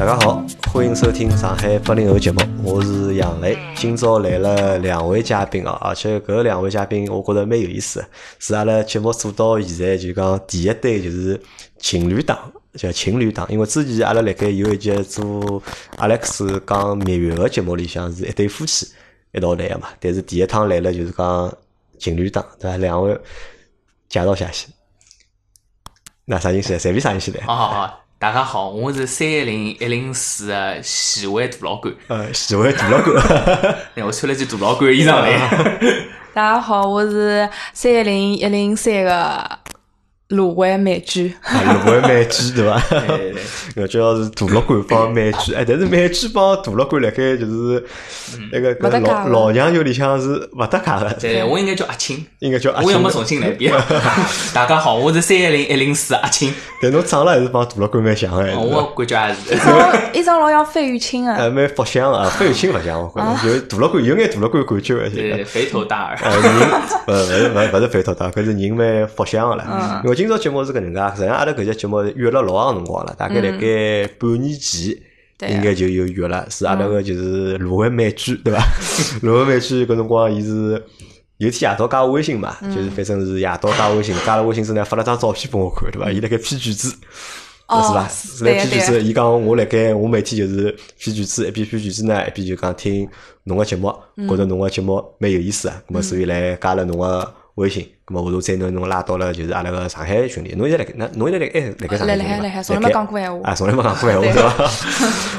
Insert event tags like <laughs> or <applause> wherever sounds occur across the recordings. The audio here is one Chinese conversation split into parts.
大家好，欢迎收听上海八零后节目，我是杨磊。今朝来了两位嘉宾啊，而且搿两位嘉宾我觉着蛮有意思的，是阿拉节目做到现在就讲第一对就是情侣档，叫情侣档。因为之前阿拉辣盖有一集做阿拉克斯讲蜜月个节目里向是一对夫妻一道来个嘛，但是第一趟来了就是讲情侣档，对伐？两位介绍下先。那啥意思？随便啥人先来？好好好，大家好，我是三一零一零四的喜欢大老倌，呃，喜欢大老倌。<laughs> 哎，我穿了件大老倌的衣裳来。<laughs> 大家好，我是三一零一零三个芦荟美居。啊，芦荟美居对伐？搿叫 <laughs> 是大老倌帮美居，哎，但是美居帮大老倌辣盖就是那个搿老老娘舅里向是勿搭界个，对我应该叫阿青，应该叫阿青我要么。重新来一遍。大家好，我是三一零一零四阿青，但侬长了还是帮大老倌蛮像个，哦我感觉还是。张一张老像费玉清啊，呃，蛮福相啊，费玉清勿像，我觉着有大老倌有眼大老倌感觉个，对，肥头大耳。呃，人勿勿是勿勿是肥头大，搿是人蛮福相个啦。因为今朝节目是搿能介，实际上阿拉搿节节目约了老长辰光了，大概辣盖半年前。应该就有约了，是阿拉个就是芦荟美居，对伐？芦荟美居搿辰光，伊是有天夜到加我微信嘛，就是反正是夜到加微信，加了微信之后呢，发了张照片拨我看，对伐？伊辣盖批句子，哦是伐？是辣批句子，伊讲我辣盖我每天就是批句子，一边批句子呢，一边就讲听侬个节目，嗯觉着侬个节目蛮有意思啊，咁么所以来加了侬个微信，咁么后头再拿侬拉到了就是阿拉个上海群里，侬现在辣盖，那侬现在辣盖哎辣盖上海群里伐来来来来，从来没讲过闲话。啊，从来没讲过闲话，对对伐？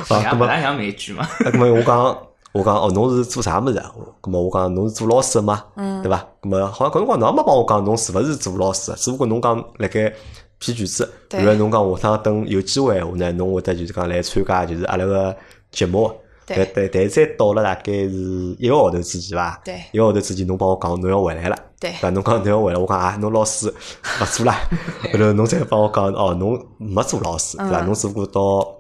<laughs> 好，咁么像不。大像美剧嘛？啊，咁么我讲，我讲哦，侬是做啥物事啊？咁么我讲侬是做老师的嘛，对伐？咁么好像搿辰光侬也没帮我讲侬是勿是做老师的，只不过侬讲辣盖批卷子，对然后侬讲下趟等有机会闲话呢，侬会得就是讲来参加就是阿拉个节目。对但但但再到了大概是一个号头之前伐？对一个号头之前侬帮我讲侬要回来了。对伐？侬讲侬要回来，我讲啊，侬老师勿做啦。<laughs> 后头侬再帮我讲哦，侬没做老师，对伐？嗯侬只不过到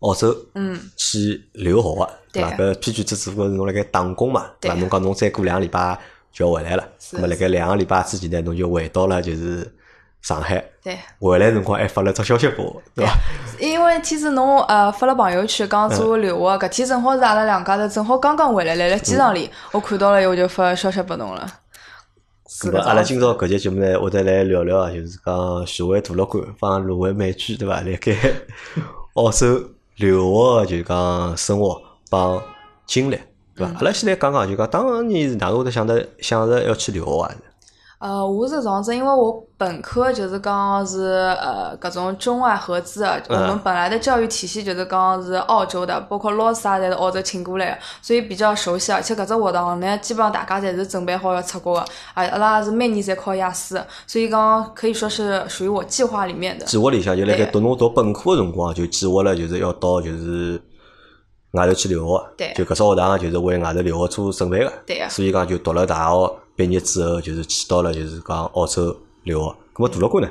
澳洲嗯，去留学个，对伐？对搿批卷子只不过是侬辣盖打工嘛，对伐？侬讲侬再过两个礼拜就要回来了，是那么辣盖两个礼拜之前呢，侬就回到了就是上海。对。回来辰光还发了只消息拨我，对伐？因为天子侬呃发了朋友圈讲做留学，搿天正好是阿拉两家头正好刚刚回来，来了机场里，我看到了以后就发消息拨侬了。是咁么阿拉今朝搿节节目呢，会得来聊聊 <laughs> 啊，就是讲徐汇大乐馆帮芦荟美居，对伐？辣盖澳洲留学个就是讲生活帮经历，对伐？阿拉先来讲讲，就讲当年是哪能会得想得想着要去留学啊？呃，我是这样子，因为我本科就是讲是呃各种中外合资的，我们本来的教育体系就是讲是澳洲的，包括老师啊，侪是澳洲请过来的，所以比较熟悉。而且搿只学堂呢，基本上大家侪是准备好要出国的，啊，阿拉也是每年侪考雅思，所以讲可以说是属于我计划里面的。计划里向就辣盖对读侬读本科个辰光，就计划了就是要到就是外头去留学，对就搿只学堂就是为外头留学做准备个，对呀所以讲就读了大学毕业之后，就是去到了就是讲澳洲留学。咁么大乐馆呢？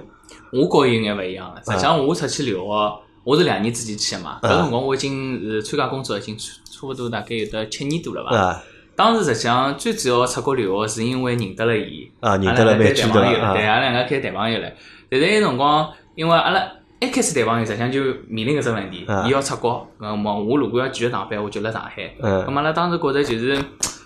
我觉有眼勿一样的。实际上我出去留学，我是两年之前去的嘛。搿辰光我已经是参加工作已经差差不多大概有得七年多了吧。啊当时实际上最主要出国留学是因为认得了伊，啊认得了阿拉两个美居对伐啊谈朋友了，对，阿拉两个开始谈朋友了。但是那辰光，因为阿拉一开始谈朋友，实际上就面临搿只问题啊，伊要出国，那么我如果要继续上班，我就辣上海。嗯咁阿拉当时觉着就是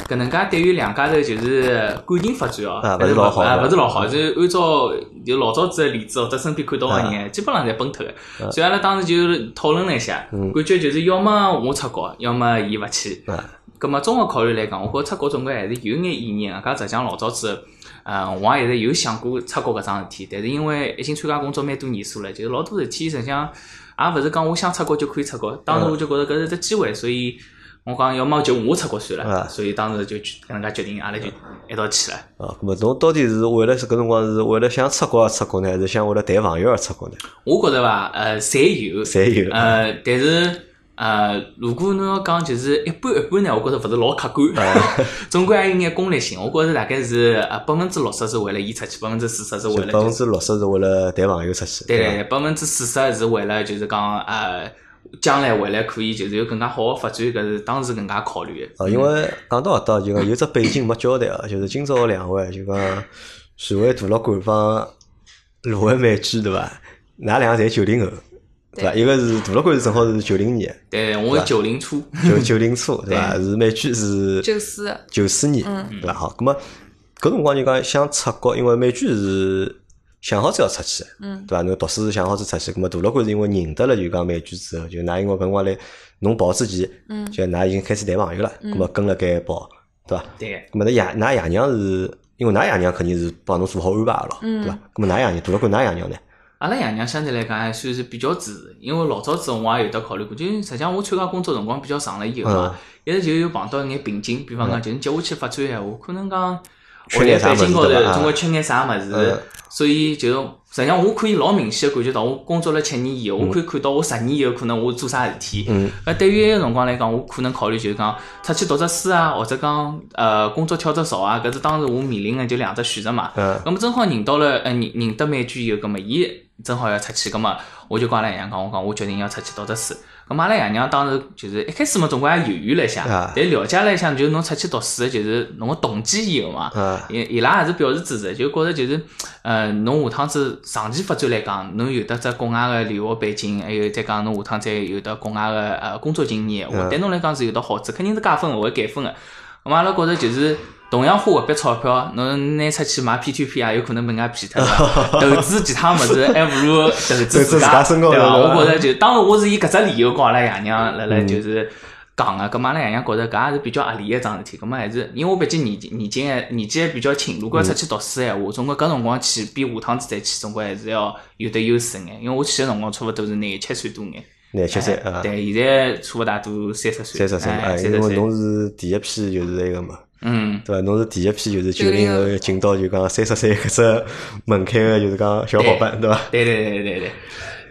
搿能介对于两家头就是感情发展哦，勿是老好勿是老好，就是按照就老早子个例子或者身边看到个人，基本上侪崩脱个。所以阿拉当时就讨论了一下，嗯感觉就是要么我出国，要么伊勿去。啊咁么综合考虑来讲，我觉着出国总归还是有眼意义个。搿实际上老早子，呃，我也一直有想过出国搿桩事体，但是因为已经参加工作蛮多年数了，就是老多事体实际上也勿是讲我想出国就可以出国。当时我就觉着搿是只机会，所以我讲要么就我出国算啊了。所以当时就搿能介决定，阿拉就一道去了。啊，咁么侬到底是为了是搿辰光是为了想出国而出国呢，还是想为了谈朋友而出国呢？我觉着伐，呃，侪有，侪有呃，但是呃，如果侬要讲就是一般一般呢，我觉着勿是老客观，<laughs> 总归还有眼功利性。我觉着大概是呃百分之六十是为了伊出去，百分之四十是为了百分之六十是为了谈朋友出去，对对，百分之四十是为了就是讲呃将来回来可以就是有更加好的发展，搿是当时更加考虑的。啊，因为讲到搿搭就讲有只背景没交代啊，<laughs> 就是今朝两位就讲徐汇大乐馆帮芦荟美居对伐？㑚两个侪九零后，对伐？一个是大老倌是正好是九零年，对，我是九零初，九九零初对伐？是美剧是九四，九四年对伐？好，咁么搿辰光就讲想出国，因为美剧是想好子要出去，嗯对伐？侬读书是想好子出去，咁么大老倌是因为认得了就讲美剧之后，就㑚因为搿辰光来侬跑之前，嗯就㑚已经开始谈朋友了，咁么跟了该跑，对伐？对，咁么，㑚爷㑚爷娘是因为㑚爷娘肯定是帮侬做好安排个咯，嗯对伐？咁么，㑚爷娘大老倌，㑚爷娘呢？阿拉爷娘相对来讲还算是比较支持，因为老早子我也有得考虑过，就实际上我参加工作辰光比较长了以后啊，一直就有碰到一眼瓶颈，比方讲，就是接下去发展闲话，可能讲缺眼啥北京高头物事对伐总归缺眼啥物嗯事，所以就实际上我可以老明显的感觉到，我工作了七年以后，我可以看到我十年以后可能我做啥事体。嗯呃，对于埃个辰光来讲，我可能考虑就是讲出去读只书啊，或者讲呃工作跳只槽啊，搿是当时我面临的就两只选择嘛。嗯咁么正好认到了，呃，认认得美娟以后，搿么伊正好要出去，搿么我就跟阿拉爷娘讲，我讲我决定要出去读只书。咁么阿拉爷娘当时就是一开始嘛，总归也犹豫了一下啊，但了解了一下，就是侬出去读书，就是侬个动机以后嘛，啊。伊伊拉也是表示支持，就觉着就是，呃，侬下趟子长期发展来讲，侬有得只国外个留学背景，还有再讲侬下趟再有得国外个呃工作经验，嗯对侬来讲是有得好处，肯定是加分，勿会减分个。咁嘛阿拉觉着就是同样花搿笔钞票，侬拿出去买 P to P 也有可能被人家骗脱了。<laughs> 投资其他物事还不如投资自家家，对伐？身高对伐我觉着就当时我是以搿只理由跟阿拉爷娘辣辣就是。讲个，搿嘛阿拉爷娘觉着搿也是比较合理一桩事体，咁么还是因为我毕竟年纪年纪还年纪还比较轻，如果要出去读书闲话，总归搿辰光去比下趟子再去，总归还是要有得优势眼。因为我去个辰光差勿多是廿七岁多眼，廿七岁啊，哎对，现在差勿大多三十岁，三十岁嘛，哎，哎三十岁，因为侬是第一批就是那个嘛，嗯，对伐？侬是第一批就是九零后进到就讲三十岁搿只门槛个，就是讲小伙伴，对伐？对对对对对。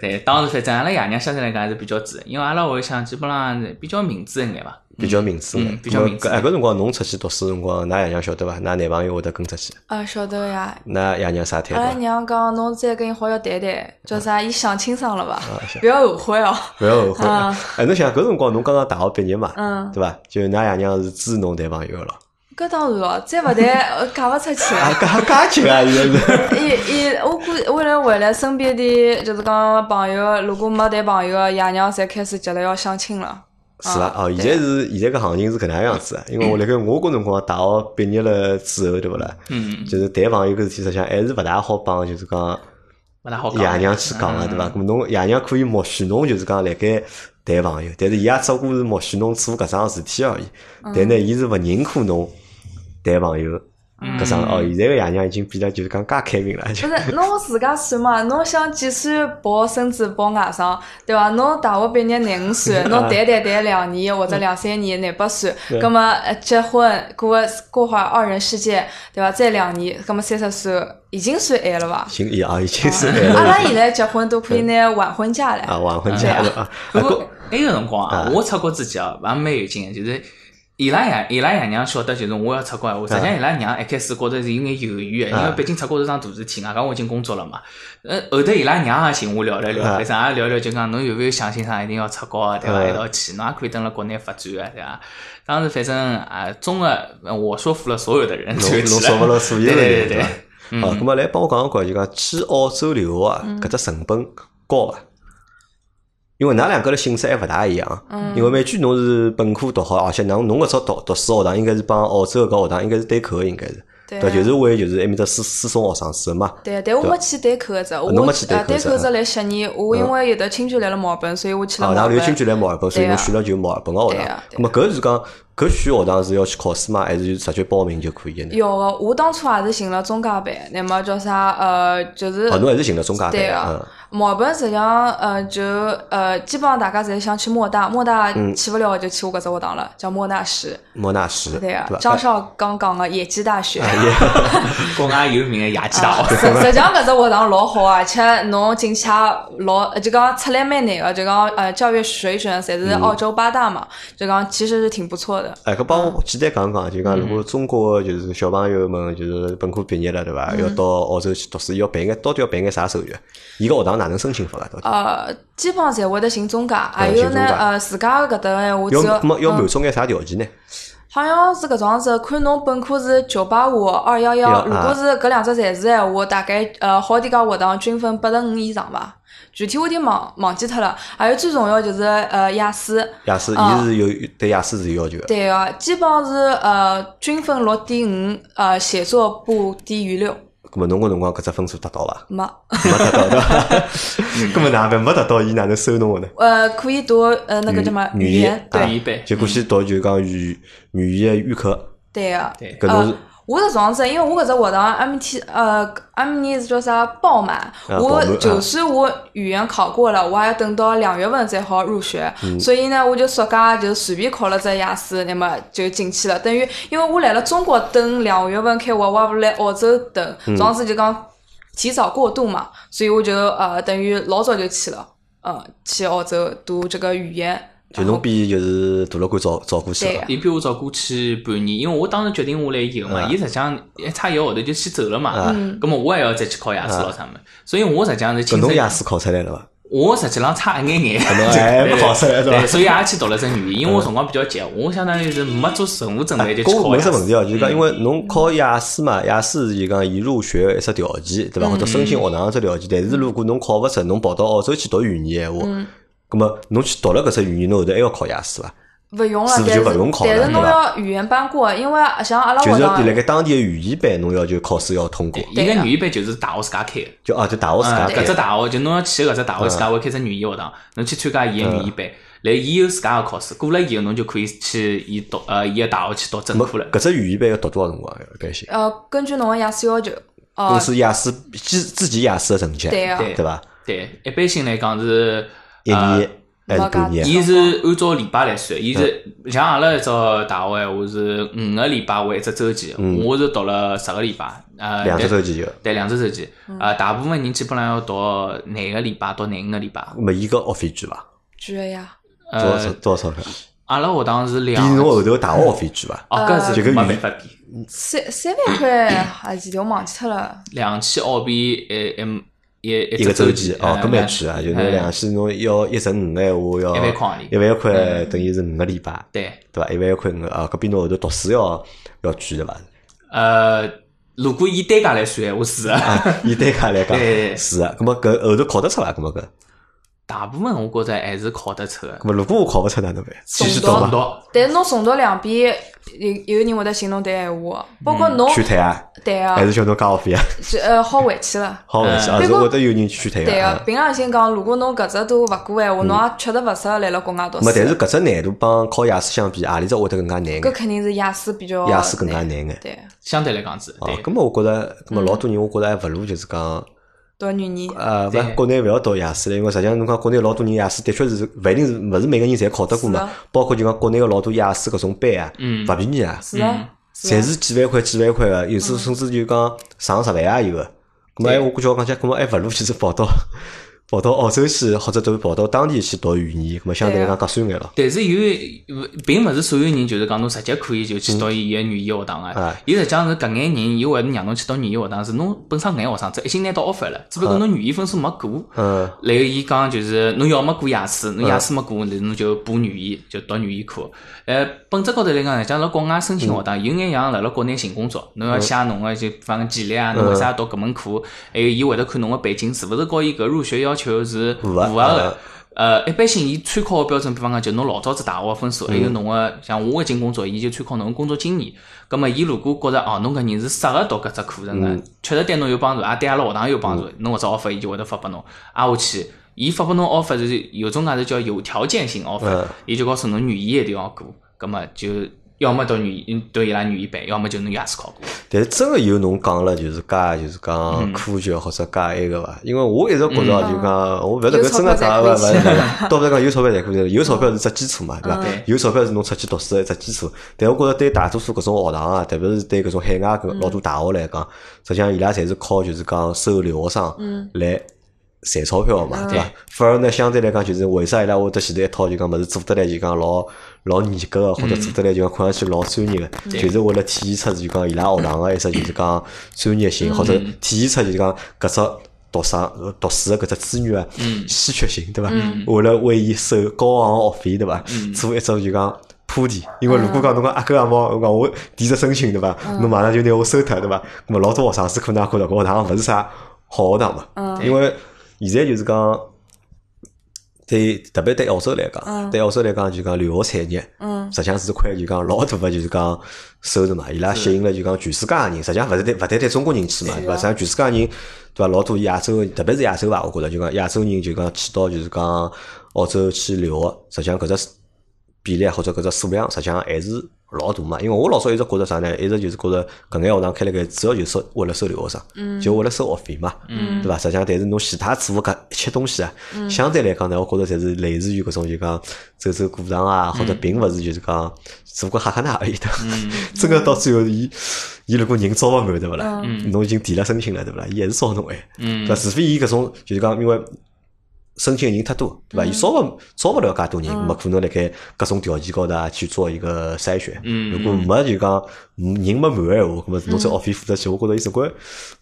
对，当时反正阿拉爷娘相对来讲还是比较支持，因为阿拉屋里向基本上是比较明智一眼伐。比较明智比较明智哎搿辰光侬出去读书辰光，㑚爷娘晓得伐？㑚男朋友会得跟出去，啊，晓得呀。㑚爷娘啥态阿拉度？娘讲，侬再跟伊好要谈谈，叫啥？伊想清爽了吧？<laughs> 不要后悔哦。勿要后悔 <laughs> 啊。哎，侬想搿辰光侬刚刚大学毕业嘛，嗯，对伐？就㑚爷娘是支持侬谈朋友个咯。搿当然哦，再勿谈呃 <laughs> 嫁勿出去啊，了。介介急啊！现在是。<laughs> 伊伊，我估为了回来身边的就是讲朋友，如果没谈朋友的，爷娘侪开始急了要相亲了。是伐，哦，啊对现在是现在搿行情是搿能样子的，因为我辣盖我搿辰光大学毕业了之后，对勿啦？嗯，就是谈朋友搿事体，实际上还是勿大好帮，就是讲勿大好讲。爷娘去讲个，对伐？咁侬爷娘可以默许侬，就是讲辣盖谈朋友，但是伊也只不过是默许侬做搿桩事体而已。但呢，伊是勿认可侬谈朋友搿种。哦，现在个爷娘已经变得就是讲介开明了，就不是，侬自家算嘛？<laughs> 侬想几岁抱孙子抱外甥，对伐？侬大学毕业廿五岁，<laughs> 侬谈谈谈两年或者两三年，廿八岁，<laughs> 葛么呃结婚过个过会儿二人世界，对伐？再两年，葛么三十岁已经算晚了伐？已经啊已经是阿晚了拉现在结婚都可以拿晚婚假啊，唻。晚婚假了啊。不过啊搿埃个辰光啊啊，我出国之前啊，还蛮有劲个，就是伊拉爷伊拉爷娘晓得，就是我要出国闲话，实际上伊拉娘一开始觉着是有眼犹豫个，因为毕竟出国是桩大事体，外加我已经工作了嘛。呃，后头伊拉娘也寻我聊了聊，啊反正也聊聊，就讲侬有没有想清爽一定要出国啊，对伐？嗯一道去，侬也可以等辣国内发展个，对伐？当时反正啊，中个我说服了所有的人，侬说服了所有的对人，对对伐？好，那么来帮我讲讲看，就讲去澳洲留学啊，搿只成本高伐？因为㑚两个的性质还勿大一样，因为美剧侬是本科读好，而且侬侬搿只读读书学堂应该是帮澳洲搿学堂应该是对口的，应该是，对，就是为就是埃面搭私私送学生子的嘛。对，但我没去对口个只，我侬没去对呃口只来悉尼，我因为有的亲戚来了墨尔本，所以我去了啊，墨尔然后有亲戚本。来墨尔本，所以对啊。侬选了就墨尔本个学堂。对么搿是讲搿选学堂是要去考试嘛，还是就直接报名就可以的呢？要个，我当初也是寻了中介班，那么叫啥呃，就是哦，侬还是寻了中介班，对啊嗯，墨尔本实际上呃就呃基本上大家侪想去莫大，莫大嗯去勿了就去我搿只学堂了，叫莫纳什。莫纳什，对啊伐，？张少刚讲个野鸡大学。<laughs> 国外有名个野鸡大啊，学。实实际上搿只学堂老好啊，而且侬进去也老，就讲出来蛮难个，就讲呃教育水准侪是澳洲八大嘛，就讲其实是挺不错的。哎，搿帮我简单讲讲，就讲如果中国就是小朋友们就是本科毕业了，对伐？要到澳洲去读书，要办个到底要办个啥手续？伊个学堂哪能申请法个？到底呃，基本上侪会得寻中介，还有呢呃自家搿搭闲话，要只要满足眼啥条件呢？好像是搿种样子，看侬本科是九八五、二幺幺，啊如果是搿两只侪是闲话，大概呃好点讲学堂均分八十五以上伐。具体我有点忘忘记脱了。还有最重要就是呃雅思，雅思，啊伊是有对雅思是有要求个。对个，基本上是呃均分六点五，呃写作不低于六，咁么侬搿辰光搿只分数达到伐？没。没达到对伐？<laughs> 咁么哪办没达到，伊哪能收侬个呢？呃，可以读呃那个叫什么语语言，啊对语言班就过去读就讲语语言预科，对个。对搿侬是呃，我是这样子，因为我搿只学堂 MT 呃 M 年是叫啥爆满，啊我就算我语言考过了，我还要等到两月份才好入学，嗯。所以呢，我就暑假就随便考了只雅思，那么就进去了。等于因为我来了中国等两月份开学，我也不来澳洲等，嗯。这样子就讲提早过渡嘛，所以我就呃等于老早就去了，呃，去澳洲读这个语言。就侬比伊就是大老倌早早过去了对。个。伊比我早过去半年，因为我当时决定下来以后嘛，啊。伊实际上一差一个号头就先走了嘛咁么我还要再去考雅思咯啥么，所以我实际上是搿侬雅思考出来了伐？我实际上差一眼眼，侬还 <laughs> 没考出来是吧？对，所以也去读了只语言，因为我辰光比较急，我相当于是没做任何准备就去考雅思。问只问题哦，就是讲，因为侬考雅思嘛，雅思是就讲伊入学一只条件，对伐？或者申请学堂一只条件。但是如果侬考勿出，侬跑到澳洲去读语言闲话，葛么侬去读了搿只语言，侬后头还要考雅思伐？勿用了，是不但是是就勿用考了但是侬要语言班过，因为像阿拉就是要学堂辣盖当地的语言班，侬要求考试要通过。伊个语言班就是大学自家开的，就啊，就大学自家搿只大学就侬要去搿只大学自家会开只语言学堂，侬去参加伊个语言班，来伊有自家个考试，过了以后侬就可以去伊读呃伊个大学去读正么课了。搿只语言班要读多少辰光？一般性？呃，根据侬个雅思要求，公呃，司雅思自自己雅思个成绩，对个，对对伐？对，一般性来讲是一年还是半年？伊是按照礼拜来算，伊是像阿拉一只大学闲话是五个礼拜为一只周期，我是读了十个礼拜，呃，两只周期，期就。对，两只周期，呃，大部分人基本上要读廿个礼拜到廿五个礼拜，没伊个学费贵伐？贵个呀。多少呃，多少钞票？阿拉学堂是两比两侬后头大学学费贵伐？哦，搿就是没办法比，三三万块还记得我忘记脱了。两千澳币一一一一个周期期，哦，呃搿蛮贵啊！就是两千侬要一十五个闲话要一万块一万块等于是五个礼拜，对，对伐？一万块五啊，搿比侬后头读书要要贵对伐？呃，如果以单价来算闲话是的，啊，以单价来讲 <laughs> 是啊。葛末搿后头考得出伐？葛末搿，大部分我觉着还是考得出的。葛末如果我考勿出哪能办？继续读重伐？读读，但是侬重读两遍，有有人会得寻侬谈闲话，包括侬劝退啊？对还是个，叫侬加学费啊？是呃好回去了。好回去啊，会得有人劝退对个个啊。，凭良心讲，如果侬搿只都勿过闲话，侬也确实勿适合来了国外读书没。但是搿只难度帮考雅思相比，何里只会得更加难眼？搿肯定是雅思比较雅思更加难眼。对，相对来讲是哦，对。咁么我觉着，咁么老多人我觉着还勿如就是讲，读语言。呃，对。勿国内勿要读雅思了，因为实际上侬讲国内老多人雅思的确是勿一定是勿是每个人侪考得过嘛，包括就讲国内个老多雅思搿种班啊，嗯。勿便宜啊，是啊，侪是几万块几万块个，有时甚至就讲上十万也有个。咾么哎，我估计我讲起，咾么还勿如就是跑到跑到澳洲去，或者都跑到当地去读语言，咁么相对来讲合算眼咯。但是有，并勿是所有人就是讲侬直接可以就去读伊个语言学堂啊个。伊实际上是搿眼人，伊会得让侬去读语言学堂，是侬本身搿眼学生子已经拿到 offer 了，只不过侬语言分数没过。嗯，然后伊讲就是侬要么过雅思，侬雅思没过，那侬就补语言，就读语言课。呃，本质高头来讲，实际上辣国外申请学堂有眼像辣辣国内寻工作，侬要写侬个就比方讲简历啊，侬为啥要读搿门课？还有伊会得看侬个背景是勿是和伊搿入学要求是符合合个。呃，一般性伊参考个标准，比方讲就侬老早子大学个分数，还有侬个像我搿进工作，伊就参考侬个工作经验。葛末，伊如果觉着哦，侬搿人是适合读搿只课程个，确实对侬有帮助，也对阿拉学堂有帮助，侬搿只 offer 伊就会得发拨侬。挨下去，伊发拨侬 offer 是有种介是叫有条件性 offer，嗯伊就告诉侬语言一定要过，葛末就要么读语言读伊拉语言班，要么就侬雅思考过。但是真个有侬讲了，就是加就是讲科学或者加埃个伐？因为我一直觉着就讲，我勿晓得搿真个假个勿勿是，倒勿是讲有钞票才可以，有钞票是只基础嘛，对伐？有钞票是侬出去读书的一只基础。但我觉着对大多数搿种学堂啊，特别是对搿种海外搿老多大学来讲，实际上伊拉侪是靠就是讲收留学生来。赚钞票个嘛，对伐？反而呢，相对来讲，就是为啥伊拉会得前头一套就讲物事做得来就讲老老严格个，或者做得来就讲看上去老专业个，就是为了体现出就讲伊拉学堂个一只就是讲专业性，或者体现出就是讲搿只读生呃读书个搿只资源啊稀缺性，对伐？为了为伊收高昂个学费，对伐？做一种就讲。铺垫，因为如果讲侬讲阿哥阿猫，我讲我提出申请对伐？侬马上就拿我收脱对伐？咁么老多学生子可能也觉着搿学堂勿是啥好学堂嘛，因为现在就是讲。对，特别对澳洲来讲，对澳洲来讲就讲留学产业，实际上是块就讲老大个就是讲收入嘛。伊拉吸引了就讲全世界个人，实际上勿是对勿单单中国人去嘛，对伐？实际上全世界人对伐？老多亚洲，特别是亚洲吧，我觉着就讲亚洲人就讲去到就是讲澳洲去留学，实际上搿只比例或者搿只数量，实际上还是。老大嘛，因为我老早一直觉着啥呢？一直就是觉着搿眼学堂开了盖，主要就是收为了收留学生，就为了收学费嘛，对伐？实际上，但是侬其他做搿一切东西啊，相对来讲呢，我觉着侪是类似于搿种就讲走走过场啊，或者并勿是就是讲做个哈哈那而已的。<laughs> 真个到最后，伊伊如果人招勿满，对勿啦？侬已经提了申请了，对勿啦？伊还是招侬哎，对伐？除非伊搿种就是讲，因为。申请人太多，对伐？伊招勿招勿了介多人，没可能辣盖各种条件高头啊去做一个筛选。如果没就讲人没满个闲话，那么侬再学费付得起，我觉着伊总归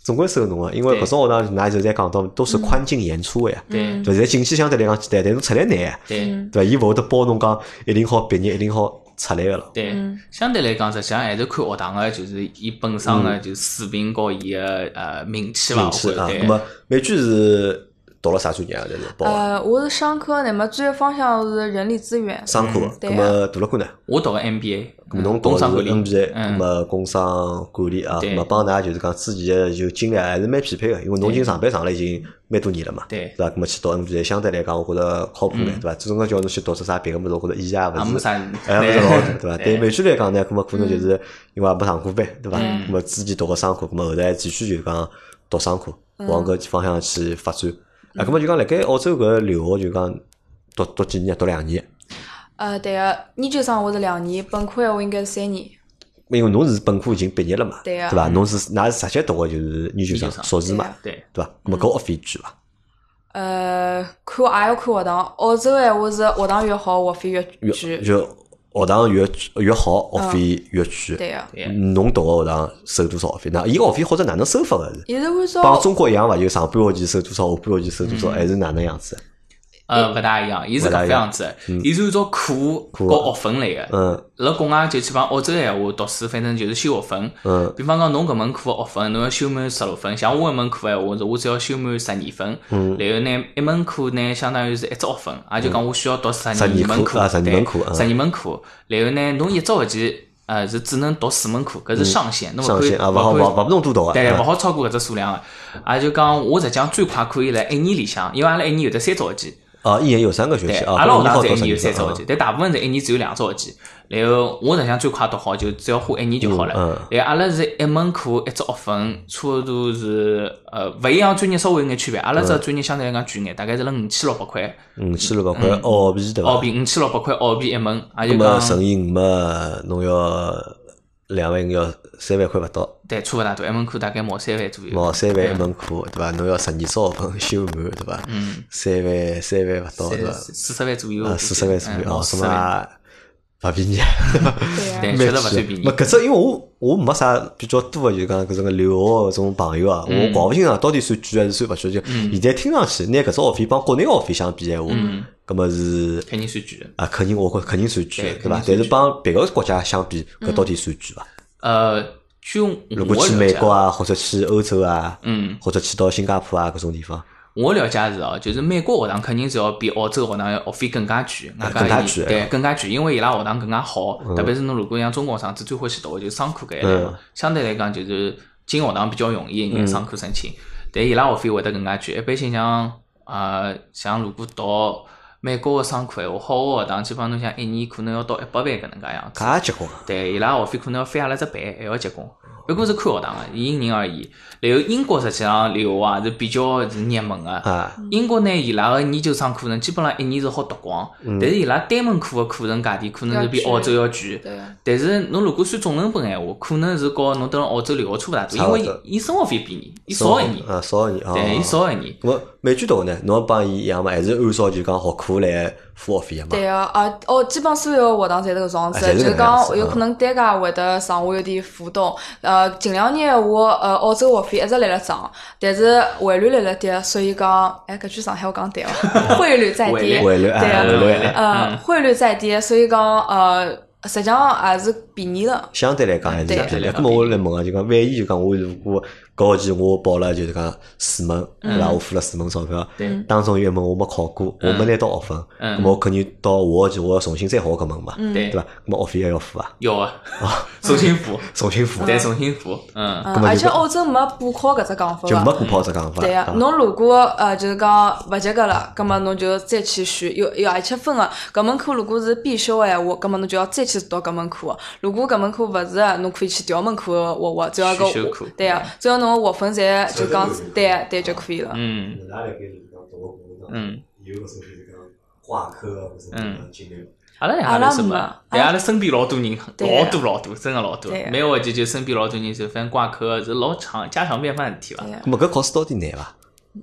总归收侬个。因为搿种学堂，㑚现在讲到都是宽进严出个呀。对，现在进去相对来讲简单，但是出来难。对，对伐？伊勿会得包侬讲一定好毕业，一定好出来个了。对，相对来讲，实际上还是看学堂个，就是伊本身个就是水平和伊个呃名气嘛。名气啊，咁么美剧是。读了啥专业啊？在是报呃，我是商科，那么专业方向是人力资源。商科，那么读了过呢？我读个 MBA，侬读是 MBA，那么工商管理啊，那么帮㑚就是讲之前的就经历还是蛮匹配个，因为侬已经上班上了已经蛮多年了嘛，对，是吧？那么去读 MBA，相对来讲，我觉着靠谱眼，对伐？总归叫侬去读出啥别个物事，或者意义也勿是，哎，勿是老大，对伐？<laughs> 对美剧来讲呢，那么可能就是因为也没上过班，对伐？那么之前读个商科，那么后来继续就讲读商科，往搿方向去发展。啊，咁么就讲辣盖澳洲搿留学就讲读读几年？读两年。呃，对个，研究生我是两年，本科闲话应该是三年。因为侬是本科已经毕业了嘛，对个，对伐？侬是㑚是直接读个就是研究生、硕士嘛，对，对伐？咁么搿学费贵伐？呃，看也要看学堂，澳洲闲话是学堂越好，学费越贵。就学堂越越好，学费越贵。对个，侬读个学堂收多少学费？那伊个学费或者哪能收法个也？是按照帮中国一样伐？就上半学期收多少，下半学期收多少，还是哪能样子？呃，勿大一样，伊是搿副样子，伊是按照课和学分来个。嗯，辣国外就去帮澳洲闲话读书，反正就是修学分。嗯，比方讲侬搿门课学分，侬要修满十六分。像我一门课闲话是，我只要修满十二分。嗯，然后呢，一门课呢，相当于是一只学分，也就讲我需要读十二门课。十二门课，十二门课。然后呢，侬一只学期呃是只能读四门课，搿是上限，侬勿可以勿好勿勿侬多读个。对，勿好超过搿只数量个。也就讲我实际上最快可以辣一年里向，因为阿拉一年有得三只学期。哦，一年有三个学期，阿拉学堂是一年有三只学期，但大部分是一年只有两只学期。然后我实际上最快读好就只要花一年就好了。然后阿拉是一门课一只学分，差不多是呃勿一样专业稍微有眼区别。阿拉只专业相对来讲贵眼，大概是辣五千六百块。五千六百块澳币对伐？澳币五千六百块澳币一门，也就讲乘以五嘛，侬要两万要三万块勿到。对，差勿大多，一门课大概毛三万左右。毛三万一门课，对伐？侬要十二只学分修满，对伐？嗯。三万三万勿到，对伐？四十万左右。啊，四十万左右哦，什么？勿便宜，对，确实勿算便宜。没，搿只因为我我没啥比较多个，就讲搿种个留学搿种朋友啊，我搞勿清爽到底算贵还是算勿贵。就现在听上去，拿搿只学费帮国内学费相比闲话，搿么是肯定算贵啊，肯定我觉肯定算贵，对伐？但是帮别个国家相比，搿到底算贵伐？呃，就如果去美国啊，或者去欧洲啊，嗯，或者去到新加坡啊搿种地方。我了解是哦，就是美国学堂肯定是要比澳洲学堂要学费更加贵，更加贵，对，更加贵，因为伊拉学堂更加好，特别是侬如果像中国学生子最欢喜读个就是商科搿一类嘛，相对来讲就是进学堂比较容易一眼商科申请，但伊拉学费会得更加贵，一般性像呃像如果读美国个商科闲话，好个学堂基本上侬像一年可能要到一百万搿能介样子，介结棍，对，伊拉学费可能要翻阿拉只倍，还要结棍。不过是看学堂个，因人而异。然后英国实际上留学啊是比较是热门个。英国呢，伊拉个研究生课程基本上一年是好读光，但是伊拉单门课个课程价钿可能是比澳洲要贵。但是侬如果算总成本闲话，可能是和侬等澳洲留学差勿大多，因为伊生活费便宜，伊少一年。啊，少一年。对，伊少一年。我美剧读呢，侬帮伊一样嘛，还是按照就讲学课来付学费个嘛？对个，啊，哦，基本所有学堂侪是搿种子，就讲有可能单价会得上下有点浮动，呃。近两年我呃澳洲学费一直辣辣涨，但是汇率辣辣跌，所以讲，哎，搿句上海话讲对哦，汇率在跌，汇率对啊，呃，汇率在跌，所以讲呃实际上也是便宜了。相对来讲还是对便宜的。相对来讲咁么我来问啊，就讲万一就讲我如果搿学期我报了就是讲四门，对伐？我付了四门钞票，对。当中有一门我没考过，我没拿到学分，嗯。咁么我肯定到下学期我要重新再考搿门嘛，对。对伐？咁么学费还要付啊，要啊，<laughs> 重新付，<laughs> 重新付，对，重新付，嗯，嗯，而且澳洲没补考搿只讲法个。就没补考这讲法。对啊，侬如果呃就是讲勿及格了，葛末侬就再去选，有有而且分个。搿门课如果是必修个闲话，葛末侬就要再去读搿门课。如果搿门课勿是个，侬可以去调门课学学，只要选修课。搿对个，只要侬个学分侪就讲对对就可以了。嗯。哪来给就是讲读个过程当中嗯，有搿种就是讲挂科啊，或者嗯经历。阿拉两阿拉个是没没，但阿拉身边老多人，老多老多，真个老多。对，每个学期就身边老多人就反正挂科，是老常家常便饭的事体伐对，咁么搿考试到底难伐？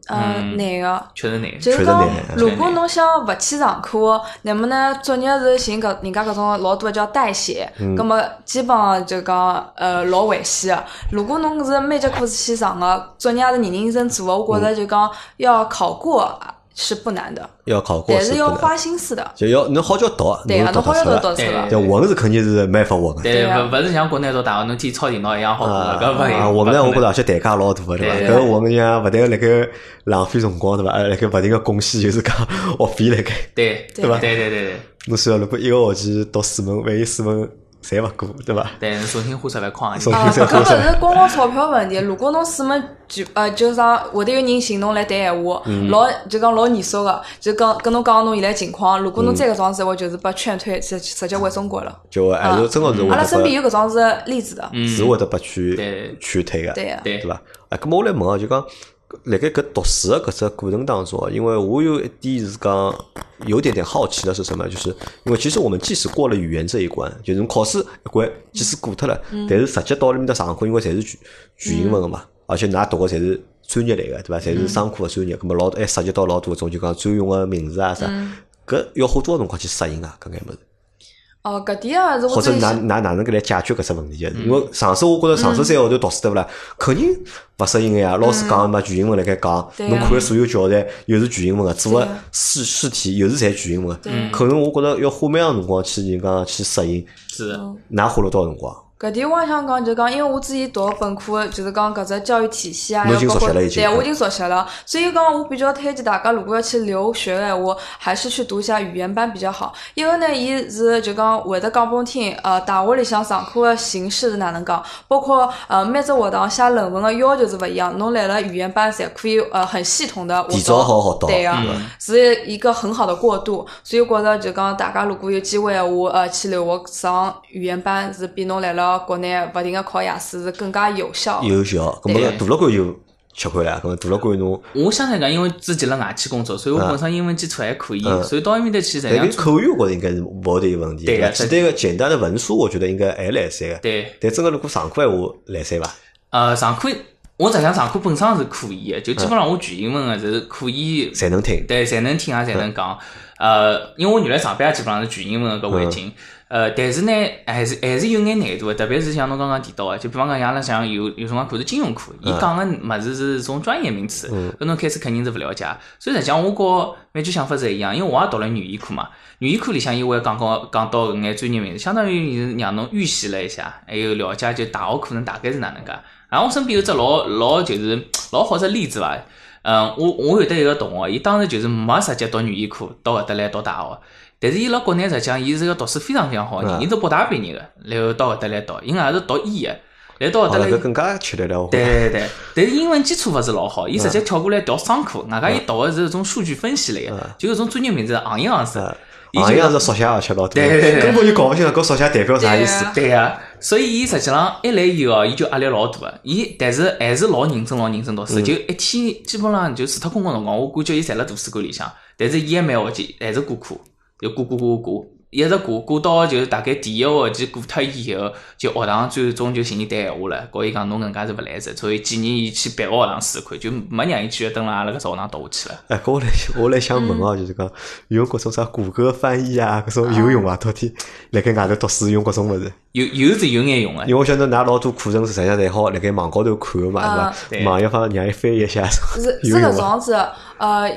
嗯，难个。确实难。就是讲如果侬想勿去上课，那么呢，作业是寻搿人家搿种老多叫代写，葛么基本上就讲呃老危险个。如果侬是每节课是去上个，作业是认认真真做个，我觉着就讲要考过是不难的，要考过但是要花心思的。就要侬好叫读，对个，侬好读得出来。要读读出来对。对，混是肯定是没办法混的。对，对啊勿勿是像国内读大学，侬天抄电脑一样好读搿勿啊！有。我们呢，我觉着而且代价老大个，对伐？对搿混像勿但辣盖浪费辰光，对伐？还辣盖勿停个贡献，就是讲学费辣盖。对对伐对对对对侬想，如果一个学期读四门，万一四门侪勿过，对伐？对，重新花十万块重啊，新再搿花勿是光光钞票问题。如果侬四门就呃，就啥会得有人寻侬来谈闲话，老就讲老严肃个，就讲跟侬讲侬现在情况。如果侬再搿种子，我就是被劝退，直直接回中国了。就还是真个是会阿拉身边有搿种子例子的。嗯是会得拨劝劝退个，对个对对伐？哎，咁么我来问啊，就讲辣盖搿读书个搿只过程当中啊，因为我有一点是讲有点点好奇的是什么？就是因为其实我们即使过了语言这一关，就是考试一关即使过脱了，但是实际到里面搭上课，因为侪是全全英文个嘛，而且㑚读个侪是专业类个，对伐？侪是商科个专业，咁么老还涉及到老多种就讲专用个名词啊啥，搿要花多少辰光去适应啊？搿眼物事？哦，搿点啊是我或者哪哪哪能个来解决搿只问题个？因为上次我觉着上次三个号头读书对勿啦，肯定勿适应个呀。老师讲嘛，全英文辣盖讲，侬看个所有教材又是全英文个，做个试试题又是侪全英文个对，可能我觉着要花蛮长辰光去人讲去适应。是㑚花了多少辰光？搿点我也想讲，就讲，因为我之前读个本科，就是讲搿只教育体系啊，侬已经包括对，我已经熟悉了。所以讲，我比较推荐大家，如果要去留学的闲话，还是去读一下语言班比较好。一个呢，伊是就讲会得讲拨侬听，呃，大学里向上课个形式是哪能讲，包括呃每只学堂写论文个要求是勿一样。侬来了语言班，侪可以呃很系统的提早好学到对个、嗯是一个很好的过渡。所以我觉着就讲大家如果有机会的话，呃，去留学上语言班是比侬来了国内勿停个考雅思是更加有效。有效，咁么对大了关就吃亏了。搿么大了关侬，我相信讲，因为之前辣外企工作，所以我本身英文基础还可以，嗯所以到埃面搭去，实际但上口语我觉着应该是勿会得有问题，对个？简单个简单的文书，我觉得应该还来三个。对，但真个如果上课闲话来三伐？呃，上课我实际上上课本身是可以的，就基本上我全英文个是可以，侪能听。对，侪能听啊，侪能讲。呃，因为我原来上班也基本上是全英文个搿环境，呃，但是呢，还是还是有眼难度的，特别是像侬刚刚提到个，就比方讲，像阿拉像有有辰光看是金融课，伊讲个物事是种专业名词，搿侬开始肯定是勿了解。所以实际上我和蛮句想法是一样，因为我也读了语言课嘛，语言课里向伊会讲讲讲到搿眼专业名词，相当于是让侬预习了一下，还有了解就大学课程大概是哪能介。然后我身边有只老老就是老好只例子伐。嗯，我我有得一个同学，伊当时就是没直接读语言课到搿搭来读大学，但是伊辣国内实际上伊是个读书非常非常好的人，嗯伊是北大毕业个，然后到搿搭来读，伊也是读医个，来到搿搭来更加吃力了。对对对，但是英文基础勿是老好，伊直接跳过来调商科，外加伊读个是一种数据分析类个，就搿种专业名字行一行字嗯，伊就行业是缩写而且老多，对根本就搞勿清搿缩写代表啥意思对。个，所以伊实际上一来以后哦，伊就压力老大个。伊但是还是老认真老认真读书，就一天基本上就除脱空个辰光，我感觉伊侪辣图书馆里向。但是伊还蛮学期还是过课，就过过过过过，一直过过到就是大概第一个学期过脱以后，就学堂最终就寻伊谈闲话了，告伊讲侬搿能介是勿来塞，所以建议伊去别个学堂试试看，就没让伊继续蹲辣阿拉搿只学堂读下去了。哎，搿我来 <laughs> 我来想问哦，就是讲用搿种啥谷歌翻译啊，搿种有用伐？到底辣盖外头读书用搿种物事？有有是有眼用个因为，我晓得㑚老多课程是实际上侪好辣盖网高头看个嘛，啊是伐？网页方让伊翻译一下，是是？搿种子，呃，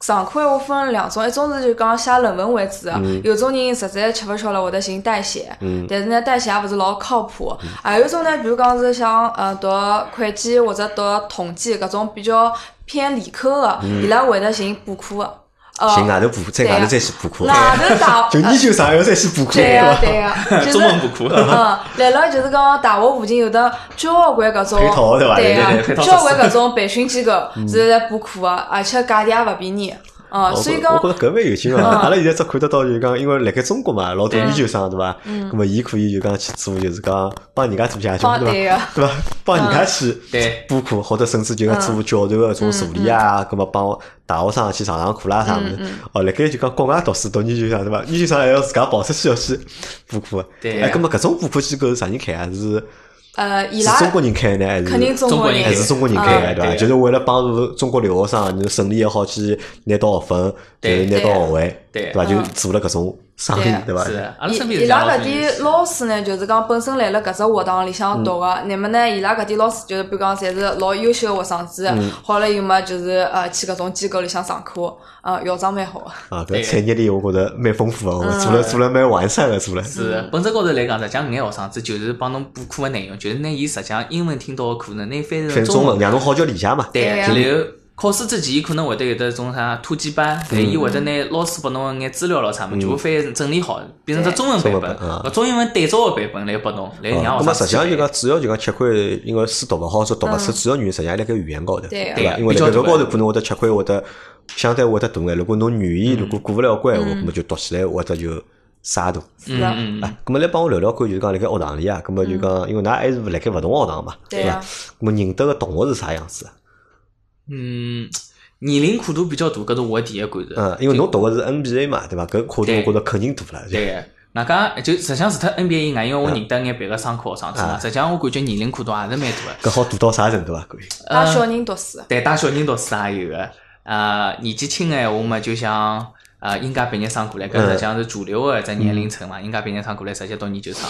上课闲话分两种，一种是就讲写论文为主的，有种人实在吃勿消了会得寻代写，但是呢代写也勿是老靠谱。还有一种呢，比如讲是像呃读会计或者读统计搿种比较偏理科的，伊拉会得寻补课的。呃寻外头补，在外头再去补课，外头大就研究生要再去补课，对伐个？对个，<laughs> 就是中文补课。嗯，来了就是讲大学附近有的交关搿种对伐对对对配套个，交关搿种培训机构是在补课个，而且价钿也勿便宜。嗯，我所以讲觉我觉着搿蛮有劲个。阿拉现在只看得到就是讲，因为辣盖中国嘛，老多研究生对伐？嗯咁么伊可以就讲去做，就是讲帮人家做家教对伐？对伐？帮人家去对补课，或者甚至就讲做教授个种助理啊，咁么帮大学生去上上课啦啥物事。哦，辣盖就讲国外读书读研究生对伐？研究生还要自家跑出去要去补课。对哎，咁么搿种补课机构是啥人开啊？是呃，伊拉是中国人开呢，还是？肯定中中国人。还是中国人开的，对伐？嗯对。就是为了帮助中国留学生你顺利也好去拿到学分，就是对拿到学位，对。伐？就嗯。做了搿种生意，对。伐？是。的，阿拉伊身边是伊拉搿点老师呢，就是讲本身来了搿只学堂里向读个，那么呢，伊拉搿点老师就是比如讲，侪是老优秀个学生子，好了以后嘛，就是呃去搿种机构里向上课，呃校长蛮好个。啊，搿对。产业链我觉着蛮丰富个，做了做了蛮完善个，做了。是本质高头来讲，实际上搿眼学生子就是帮侬补课个内容，就是拿伊实际上英文听到个课呢，拿翻成翻中文，，让侬好叫理解嘛。对，对然后考试之前，伊可能会得有得种啥突击班，对，伊会得拿老师拨侬个眼资料咯啥物，全部翻整理好，变成只中文版本啊，搿中英文对照个版本来拨侬，来啊，让咁么实际上就讲主要就讲吃亏，因为书读勿好，说读勿出，主要原因实际上辣盖语言高头，对对伐？因为辣盖搿比较大高头可能会得吃亏，会得相对会得大眼。如果侬语言如果过勿了关，话，嗯咁么就读起来会得就啥大。是啊嗯嗯啊，咁么来帮我聊聊看，就是讲辣盖学堂里啊，咁么就讲，因为㑚还是辣盖勿同学堂嘛，对伐？咁么认得个同学是啥样子啊？嗯，年龄跨度比较大，搿是我第一感受。嗯，因为侬读个是 NBA 嘛，对伐？搿跨度我觉着肯定大了。对个，外加就实际上除脱 NBA 以外，因为我认得眼别个商科学生子嘛，实际上我感觉年龄跨度也是蛮大个。搿好大到啥程度啊？可以。带小人读书，对，带小人读书也有个。呃，年纪轻个闲话嘛，就像呃应届毕业生过来，搿实际上是主流个一只年龄层嘛。应届毕业生过来直接读研究生。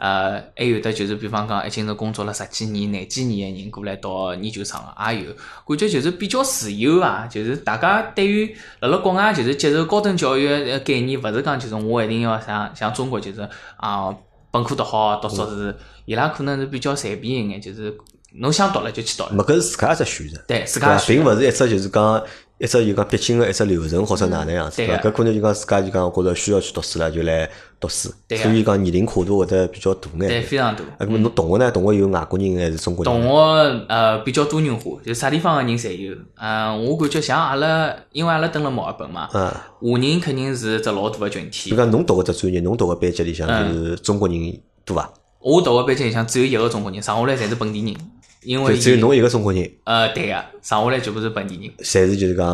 呃，还有的就是比方讲，已经是工作了十几年、廿几年的人过来到研究生个，也有。感觉就是比较自由啊，就是大家对于辣辣国外就是接受高等教育个概念，勿是讲就是我一定要像像中国就是啊本科读好读硕士，伊拉可能是比较随便一眼，就是侬想读了就去读了。没搿是自家一只选择，对，自？家选并勿是一只就是讲一只就讲必经个一只流程或者哪能样子，搿可能就讲自家就讲我觉着需要去读书了，就来读书。对所以讲年龄跨度会得比较大眼对，非常大。啊，咁么侬同学呢？同学有外国人还是中国人同呢？学呃比较多元化，就啥地方个人侪有。嗯，我感觉像阿拉，因为阿拉蹲辣墨尔本嘛，嗯，华人肯定是只老大个群体就。讲侬读个只专业，侬读个班级里向嗯就是中国人多伐？我读个班级里向只有一个中国人，剩下来侪是本地人。因为只有侬一个中国人，呃对个，剩下来全部是本地人。侪是就是讲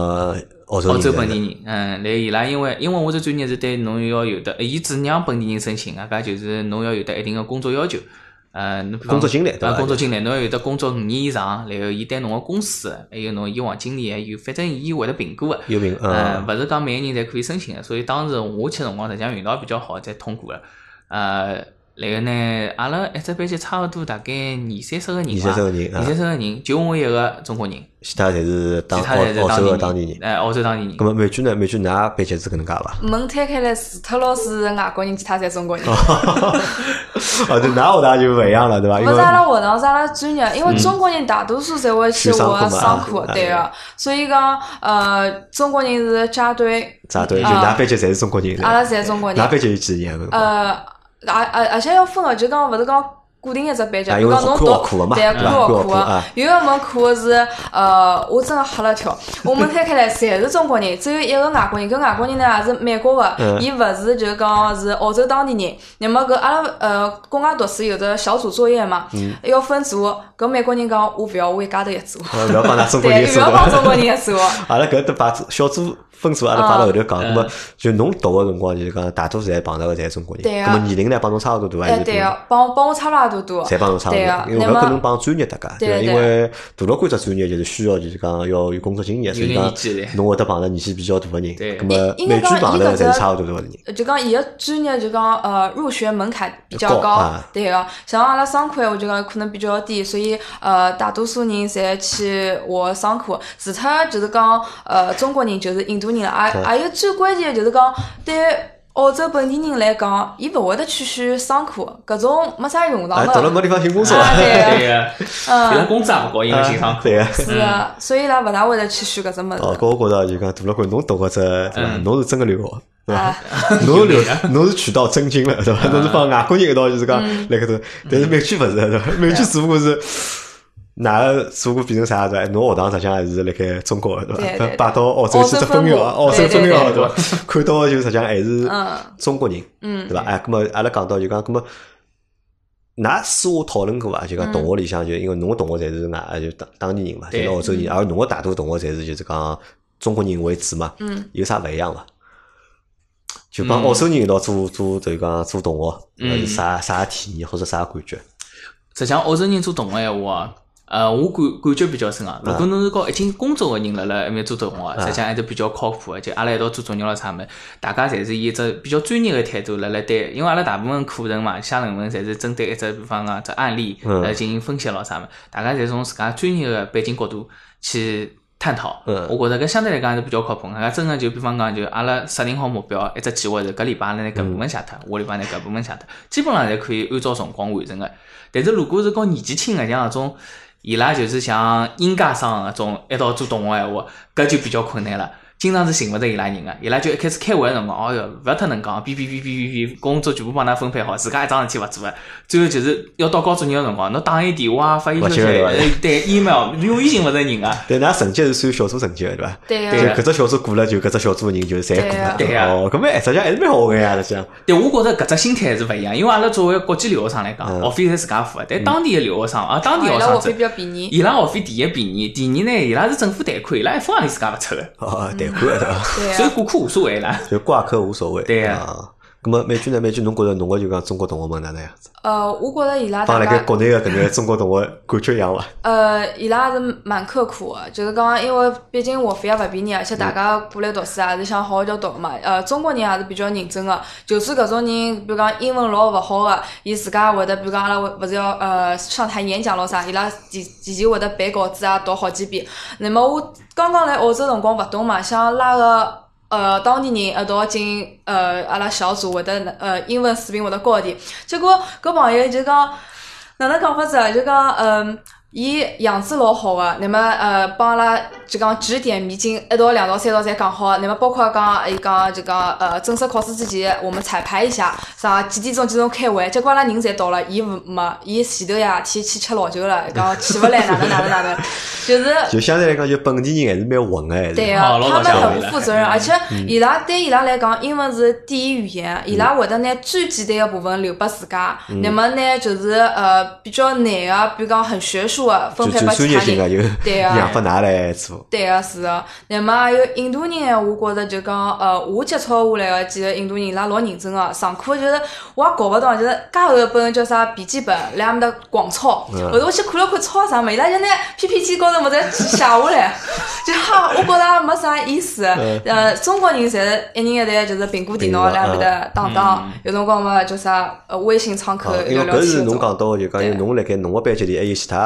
澳洲澳人。洲本地人，嗯，来伊拉因为因为我这专业是对侬要有的，伊只让本地人申请啊，搿就是侬要有得一定的工作要求，呃，工作经历对伐啊，工作经历，侬要有得工作五年以上，然后伊对侬个公司，还有侬以往经历，还有反正伊会得评估个，有评呃，嗯，勿是讲每个人侪可以申请个，所以当时我去辰光实际上运道比较好，才通过了，呃。然后呢，阿拉一只班级差勿多大概二三十个人吧，二三十个人啊二三十个人，就我一个中国人，其他侪是当其他侪是澳澳洲个当当地人。哎，澳洲当地人咁。么美剧呢？美剧㑚班级是搿能介伐？门推开来，除特老师是外国人，其他侪中国人。<laughs> 哦，对，㑚学堂就勿一样了，对伐？因为勿是阿拉学堂是阿拉专业，因为中国人大多数侪会去学去商科嘛商科啊，对个，所以讲呃，中国人是扎堆，扎堆，就啊㑚班级侪是中国人。阿拉侪中国人㑚。班级有几个人？呃，而而而且要分个，就讲勿是讲固定一只班级，啊比如讲侬因为看学课嘛对课学课有一门课是呃，我真个吓了一跳，我们推开来侪是中国人，只有一个外国人，搿外国人呢也是美国个嗯，伊勿是就讲是澳洲当地人。那么搿阿拉呃国外读书有的小组作业嘛，嗯。要分组，搿美国人讲我勿要，我一家头一组，呃勿要帮㑚中国 <laughs> 对，人说勿要帮中国人一组。<laughs> 阿拉搿搭把小组分数，阿拉摆到后头讲。嗯咁么就侬读个辰光，就是讲大多数侪碰到个侪是中国人。对啊咁么年龄呢，帮侬差勿多大还哎，是？对个，帮帮我差了差多多。侪帮侬差勿多，因为勿可能帮专业搭界，对伐？因为大老倌只专业就是需要就是讲要有工作经验，所以讲侬会得碰到年纪比较大个人，对咁么美剧碰头侪是差勿多多个人。就讲伊个专业就讲呃入学门槛比较高对个。像阿拉商科，我就讲可能比较低，所以呃大多数人侪去学商科。除脱就是讲呃中国人就是印度人，也还有最关键的就是讲对。澳洲本地人来讲，伊勿会得去选商科，搿种没啥用啊，场的。到了没地方寻工作，啊对 <laughs> 对个，嗯伊拉工资也勿高，因为欣赏课。对个。是啊，所以伊拉勿大会得去选搿只物哦，事。搿我觉着就讲大老倌侬读个只对伐？嗯侬是真个留学，对伐啊？<laughs> 侬是留，侬是取到真经了，对伐？侬是帮外国人一道就是讲嗯来搿头，但是美剧勿是，对伐？美剧只不过是。哪个只不过变成啥对伐？侬学堂实际上还是辣盖中国的对伐？摆到澳洲去只分校，澳洲分校对对伐？看到的就实际上还是嗯中国人，嗯对伐？哎，咁么阿拉讲到就讲，咁么，㑚私下讨论过伐？就讲同学里向就因为侬个同学侪是外就当当地人嘛，侪对是澳洲人，而侬个大多同学侪是就是讲中国人为主嘛，嗯，有啥勿一样伐？就帮澳洲人一道做做就是讲做同学，嗯有啥啥体验或者啥感觉？实际上，澳洲人做同学闲话啊，呃，我感感觉比较深啊。如果侬是告已经工作个人辣辣埃面做同学，实际上还是比较靠谱个。就阿拉一道做作业咯啥物事，大家侪是以一只比较专业个态度辣辣对，因为阿拉大部分课程嘛，写论文侪是针对一只比方讲只案例嗯来进行分析咯啥物事，大家侪从自家专业个背景角度去。探讨，嗯我觉着搿相对来讲还是比较靠谱。大家真个就比方讲，就阿拉设定好目标，一只计划是搿礼拜拿搿部分写脱，下礼拜拿搿部分写脱，基本上侪可以按照辰光完成个。但是如果是告年纪轻个，像搿种伊拉就是像应届生搿种一道做动画闲话，搿就比较困难了。经常是寻勿着伊拉人个，伊拉就一开始开会个辰光，哦哟，勿要太能讲，哔哔哔哔哔哔，工作全部帮㑚分配好，自家一桩事体勿做个，最后就是要到交作业个辰光，侬打伊电话啊、发伊消息，对 email，永远寻勿着人个。对㑚成绩是算小组成绩个对伐？对对个。搿只小组过了，就搿只小组个人就侪过了。对啊哦，搿么实际上还是蛮好个呀，实际上。但我觉着搿只心态是勿一样，因为阿拉作为国际留学生来讲，嗯学费侪自家付个，但当地个留学生啊，当地伊学生伊拉学费比较便宜。伊拉学费第一便宜，第二呢，伊拉是政府贷款，伊拉一分行钿自家勿出个，哦，对伐？对啊，所以挂科无所谓啦。就挂科无所谓。对啊啊。咁么美剧呢？美剧侬觉着侬个就讲中国同学们哪能样子？呃，我觉着伊拉帮辣盖国内个搿眼中国同学感觉一样伐？<laughs> 呃，伊拉是蛮刻苦个，就是讲，因为毕竟学费也勿便宜，而且大家过来读书也是想好好叫读个嘛。呃，中国人也是比较认真个，就算搿种人，比如讲英文老勿好个，伊自家会得，比如讲阿拉会勿是要呃上台演讲咯啥，伊拉提提前会得背稿子啊，读好几遍。那么我刚刚来澳洲辰光勿懂嘛，想拉个。呃，当地人一道进呃，阿拉小组会得呃英文水平会得高点。结果搿朋友就讲哪能讲法子啊？就讲嗯，伊样子老好个，那么呃帮阿拉就讲指点迷津，一道、两道、三道侪讲好。那么包括讲伊讲就讲呃正式考试之前，我们彩排一下，啥几点钟几点钟开会。结果阿拉人侪到了，伊勿没，伊前头呀天去吃老酒了，讲起勿来哪能哪能哪能，<laughs> 就是。就相对来讲，就本地人还是蛮混个，还是。对啊，哦老他们很不负责任，而且伊拉对伊拉来讲，英文是第一语言，伊拉会得拿最简单个部分留拨自家，那么呢就是呃比较难个，比如讲很学术的分就配拨其他最专业性个人。就对啊让拨㑚来做。对个是个，那么还有印度人闲话，我觉着就讲，呃，我接触下来个几个印度人，伊拉老认真个，上课就是我也搞勿懂，就是介厚一本叫啥笔记本，辣阿面搭狂抄，后头我去看了看抄啥物事，伊拉就拿 PPT 高头么子写下来，<laughs> 就哈，我觉着没啥意思。呃，中国人侪是一人一台就是苹果电脑辣阿面搭打打，有辰光嘛叫啥呃微信窗口啊，因聊聊为搿是天搿种。侬讲到个，就讲因为侬辣盖侬个班级里还有其他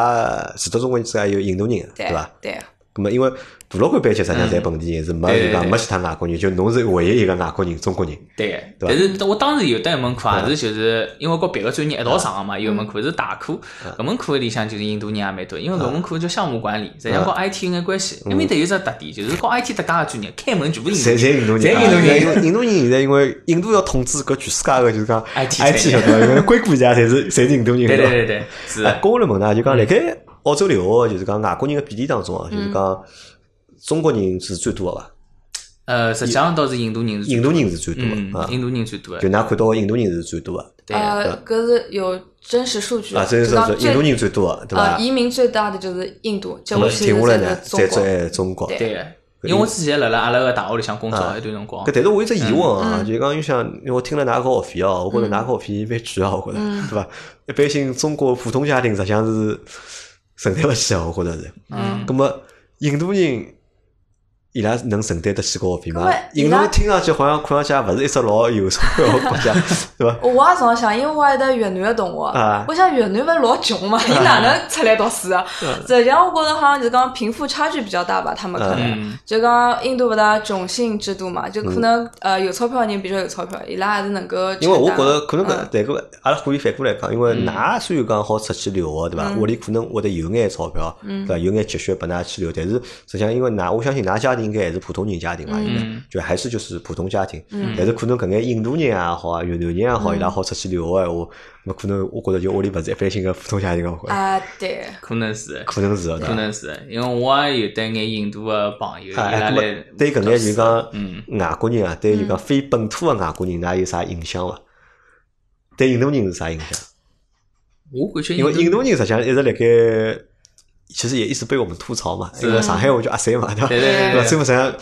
除脱中国人之外，还有印度人，对对伐？对。那么因为大老倌班级实际上侪本地人，是没没其他外国人，就侬是唯一一个外国人，中国人。对但是我当时有得一门课也是就是因为和别个专业一道上个嘛，有一门课是大课，搿门课里向就是印度人也蛮多，因为搿门课叫项目管理，实际上和 IT 有眼关系。埃面搭有只特点，就是和 IT 搭界个专业，开门全部印度侪侪，印度人，侪印度人。为印度人？现在因为印度要统治搿全世界个，就是讲 IT，IT 晓得伐？因为硅谷家侪是侪是印度人，对对对对，是。哎，跟我来问呢，就讲辣盖澳洲留学，就是讲外国人个比例当中啊，就是讲中国人是最多个伐？呃，实际上倒是印度人印度人是最多嗯个啊，，印度人最多就的，㑚看到个印度人是最多的对呃，搿是有真实数据的啊，这是就讲最说印度人最多个，对伐呃，？移民最大的就是印度，接下去停下来呢，才是中国。再再中国。对。因为我之前辣辣阿拉个大学里向工作一段辰光搿，但是我有只疑问嗯啊，就讲就想，因为我听了㑚个学费哦，我觉着㑚个学费蛮贵啊，我觉着，嗯对伐？一般性中国普通家庭实际上是承担勿起啊，我觉着是。嗯，咁么印度人伊拉能承担得起高学费吗？印度听上去好像看上去也勿是一只老有钞票个国家，<laughs> 对伐？我也常想，因为我还有得越南个同学啊，我想越南勿是老穷嘛，伊哪能出来读书啊？实际上我觉着好像就是讲贫富差距比较大吧，他们可能嗯。就讲印度勿大种姓制度嘛，就可能呃有钞票的人比较有钞票，伊拉还是能够因为我觉着可能搿嗯，但个阿拉可以反过来讲，因为㑚虽然讲好出去留学，对伐？屋里可能会得有眼钞票，对伐？有眼积蓄拨㑚去留，但是实际上因为㑚，我相信㑚家庭应该还是普通人家庭嘛，应该就还是就是普通家庭。但是可能搿眼印度人也好啊，越南人也好，伊拉好出去留学闲话，那可能我觉着就屋里勿是一般性个普通家庭个，啊对，可能是。可能是？可能是，因为我也有得眼印度个朋友，伊拉来对搿眼就讲嗯外国人啊，对就讲非本土个外国人，㑚有啥影响伐？对印度人是啥影响？我感觉因为印度人实际上一直辣盖，其实也一直被我们吐槽嘛，因为上海话叫阿三嘛，对伐？实际上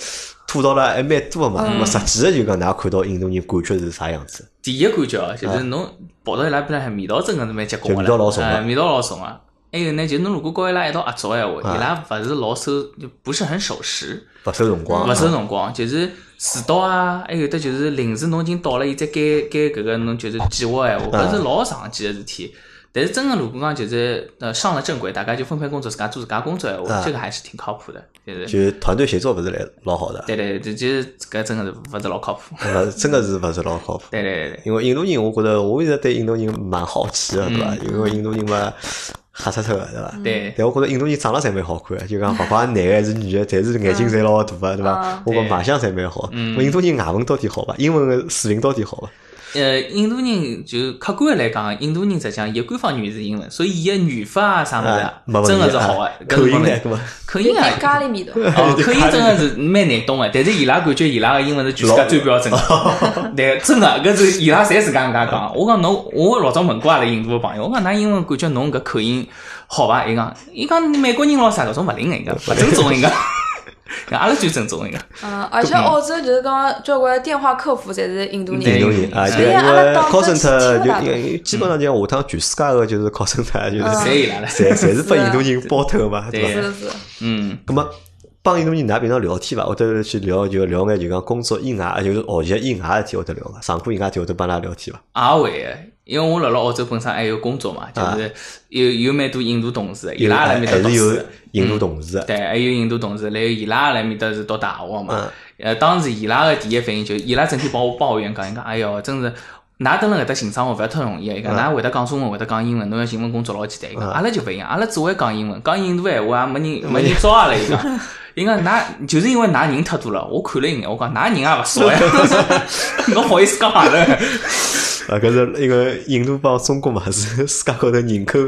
吐槽了还蛮多个嘛。嗯那么实际个就讲，㑚看到印度人感觉是啥样子？第一感觉哦，就是侬跑到伊拉边浪向味道真个是蛮结棍个就味道老重啊哎味道老重啊。还有呢，就侬如果跟伊拉一道合作闲话，伊拉勿是老守，就不是很守时，勿收辰光，勿守辰光，就是迟到啊，还有的就是临时侬已经到了，伊再改改搿个侬就是计划闲话，搿是老常见个事体。但是真个如果讲就是呃上了正轨，大家就分配工作，自家做自家工作闲话，啊这个还是挺靠谱的，就是。就团队协作勿是来老好的，对对对，就是搿真个是勿是老靠谱。<laughs> 呃真个是勿是老靠谱。对对对对，因为印度人，我觉得我一直对印度人蛮好奇个，对伐？因为印度人嘛黑漆漆个，对伐？对但我觉着印度人长得侪蛮好看个，就讲勿管男个还是女个，侪是眼睛侪老大个，对伐嗯？我觉卖相侪蛮好。我印度人外文到底好伐？英文个水平到底好伐？呃，印度人就客观的来讲，印度人实际上伊官方语言是英文，所以伊个语法啊啥物事啊啊，没问题真个是好啊个。口音呢口音啊咖喱味道。哦，<laughs> 口音真个是蛮难懂个，但是伊拉感觉伊拉个英文是全世界最标准的。<laughs> 对，真个搿是伊拉侪自家搿能介讲。我讲侬，我老早问过阿拉印度个朋友，我讲㑚英文感觉侬搿口音好伐？伊讲，伊讲美国人咯啥搿种勿灵个，伊讲勿正宗伊讲。<laughs> 阿拉最正宗一个。嗯，而且澳洲就是讲交关电话客服侪是印度人，对印度人啊，嗯对，因为当 call 真 center 就基本上就下趟全世界个就是 call center 就是侪伊拉了侪侪是拨是啊印度人包头嘛，对伐？是的是的。嗯，咁么帮印度人㑚平常聊天伐？或者去聊就聊眼就讲工作以外，就是学习以外事体或者聊伐？上课以外事体会得帮㑚聊天伐？也会个，因为我辣辣澳洲本身还有工作嘛，就是有有蛮多印度同事，伊拉也辣埃面搭还是有读书的。印度同事的，对，还有印度同事，然后伊拉也辣埃面搭是读大学嘛嗯。呃，当时伊拉个第一反应就，伊拉整天帮我抱怨讲，伊讲，哎哟，真是。㑚蹲辣搿搭寻生活勿要太容易个，伊讲㑚会得讲中文，会得讲英文，侬要寻份工作老简单。伊讲阿拉就勿一样，阿拉只会讲英文，讲印度闲话也，没人 <laughs> 没人招阿拉。伊讲，伊讲㑚就是因为㑚人太多了，我看了一眼，我讲㑚人也勿少呀，<laughs> 侬好意思讲阿拉？啊，搿是一个印度帮中国嘛是世界高头人口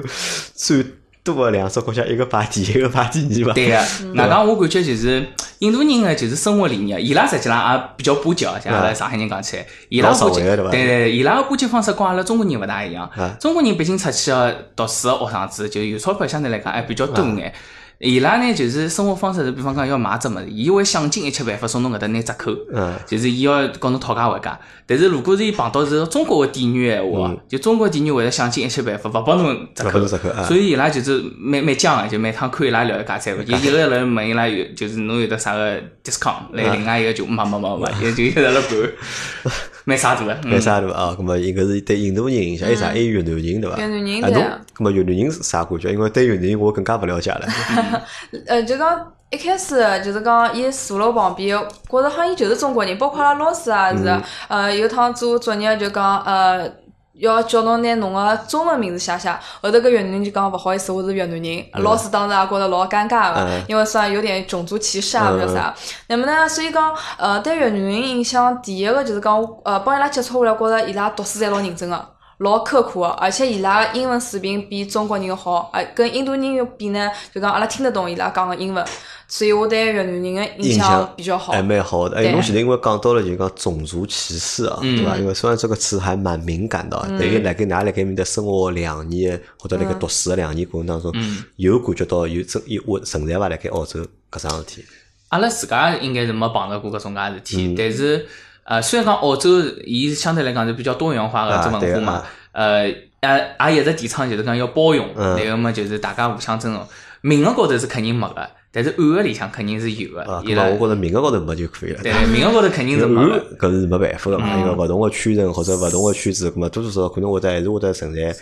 最多个两只国家，一个排第一，一个排第二嘛。对个，<laughs> 外加我感觉就是印度人个就是生活理念，伊拉实际上也比较巴结哦，像阿拉上海人讲起来，伊拉巴结，对伐对对，伊拉个巴结方式跟阿拉中国人勿大一样啊。中国人毕竟出去个读书个学生子，就有钞票相对来讲还比较多眼。伊拉呢就是生活方式是，比方讲要买只物事，伊会想尽一切办法送侬搿搭拿折扣。嗯，就是伊要跟侬讨价还价，但是如果是伊碰到是中国个店员闲话，就中国店员会得想尽一切办法勿帮侬折扣。折扣啊，所以伊拉就是蛮蛮犟个，就每趟看伊拉聊一家菜，就一个人问伊拉有，就是侬有得啥个 discount，来另外一个就没没没没，也就一直辣管，<laughs> 蛮啥大个，没嗯啥对伐？啊，咁么应该是对印度人影响，还有啥？还有越南人对伐？越南人对啊咁么越南人是啥感觉？因为对越南人我更加勿了解了。<laughs> 呃，就讲一开始就是讲伊坐辣旁边，觉着好像伊就是中国人，包括阿拉老师也是的。呃，有趟做作业就讲呃。要叫侬拿侬个中文名字写写，后头搿越南人就讲勿好意思，我是越南人。老师当时也觉着老尴尬个嗯，因为算有点种族歧视啊，勿晓得啥。那么呢，所以讲呃，对越南人印象，第一个就是讲呃，帮伊拉接触下来，觉着伊拉读书侪老认真个。老刻苦个，而且伊拉个英文水平比中国人好，啊，跟印度人比呢，就讲阿拉听得懂伊拉讲个英文，所以我对越南人个印印象比较好还。蛮好的。哎，对侬前头因为讲到了就讲种族歧视啊，嗯对伐？因为虽然这个词还蛮敏感的，但是辣盖㑚辣盖面搭生活两年或者辣盖读书的两年过程当中，有感觉到有真有存存在伐？辣盖澳洲搿桩事体？阿拉自家应该是没碰到过搿种介事体，但是呃，虽然讲澳洲伊相对来讲是比较多元化个啊只文化嘛呃，也也一直提倡就是讲要包容，嗯然后嘛就是大家互相尊重。名额高头是肯定没个，但是暗个里向肯定是有个啊，。伊拉咁么我觉着名额高头没就可以了。对名额高头肯定是没暗个。<laughs> 搿是没办法个嘛，嗯因为勿同个圈层或者勿同个圈子，咁么多多少少可能会得还是会得存在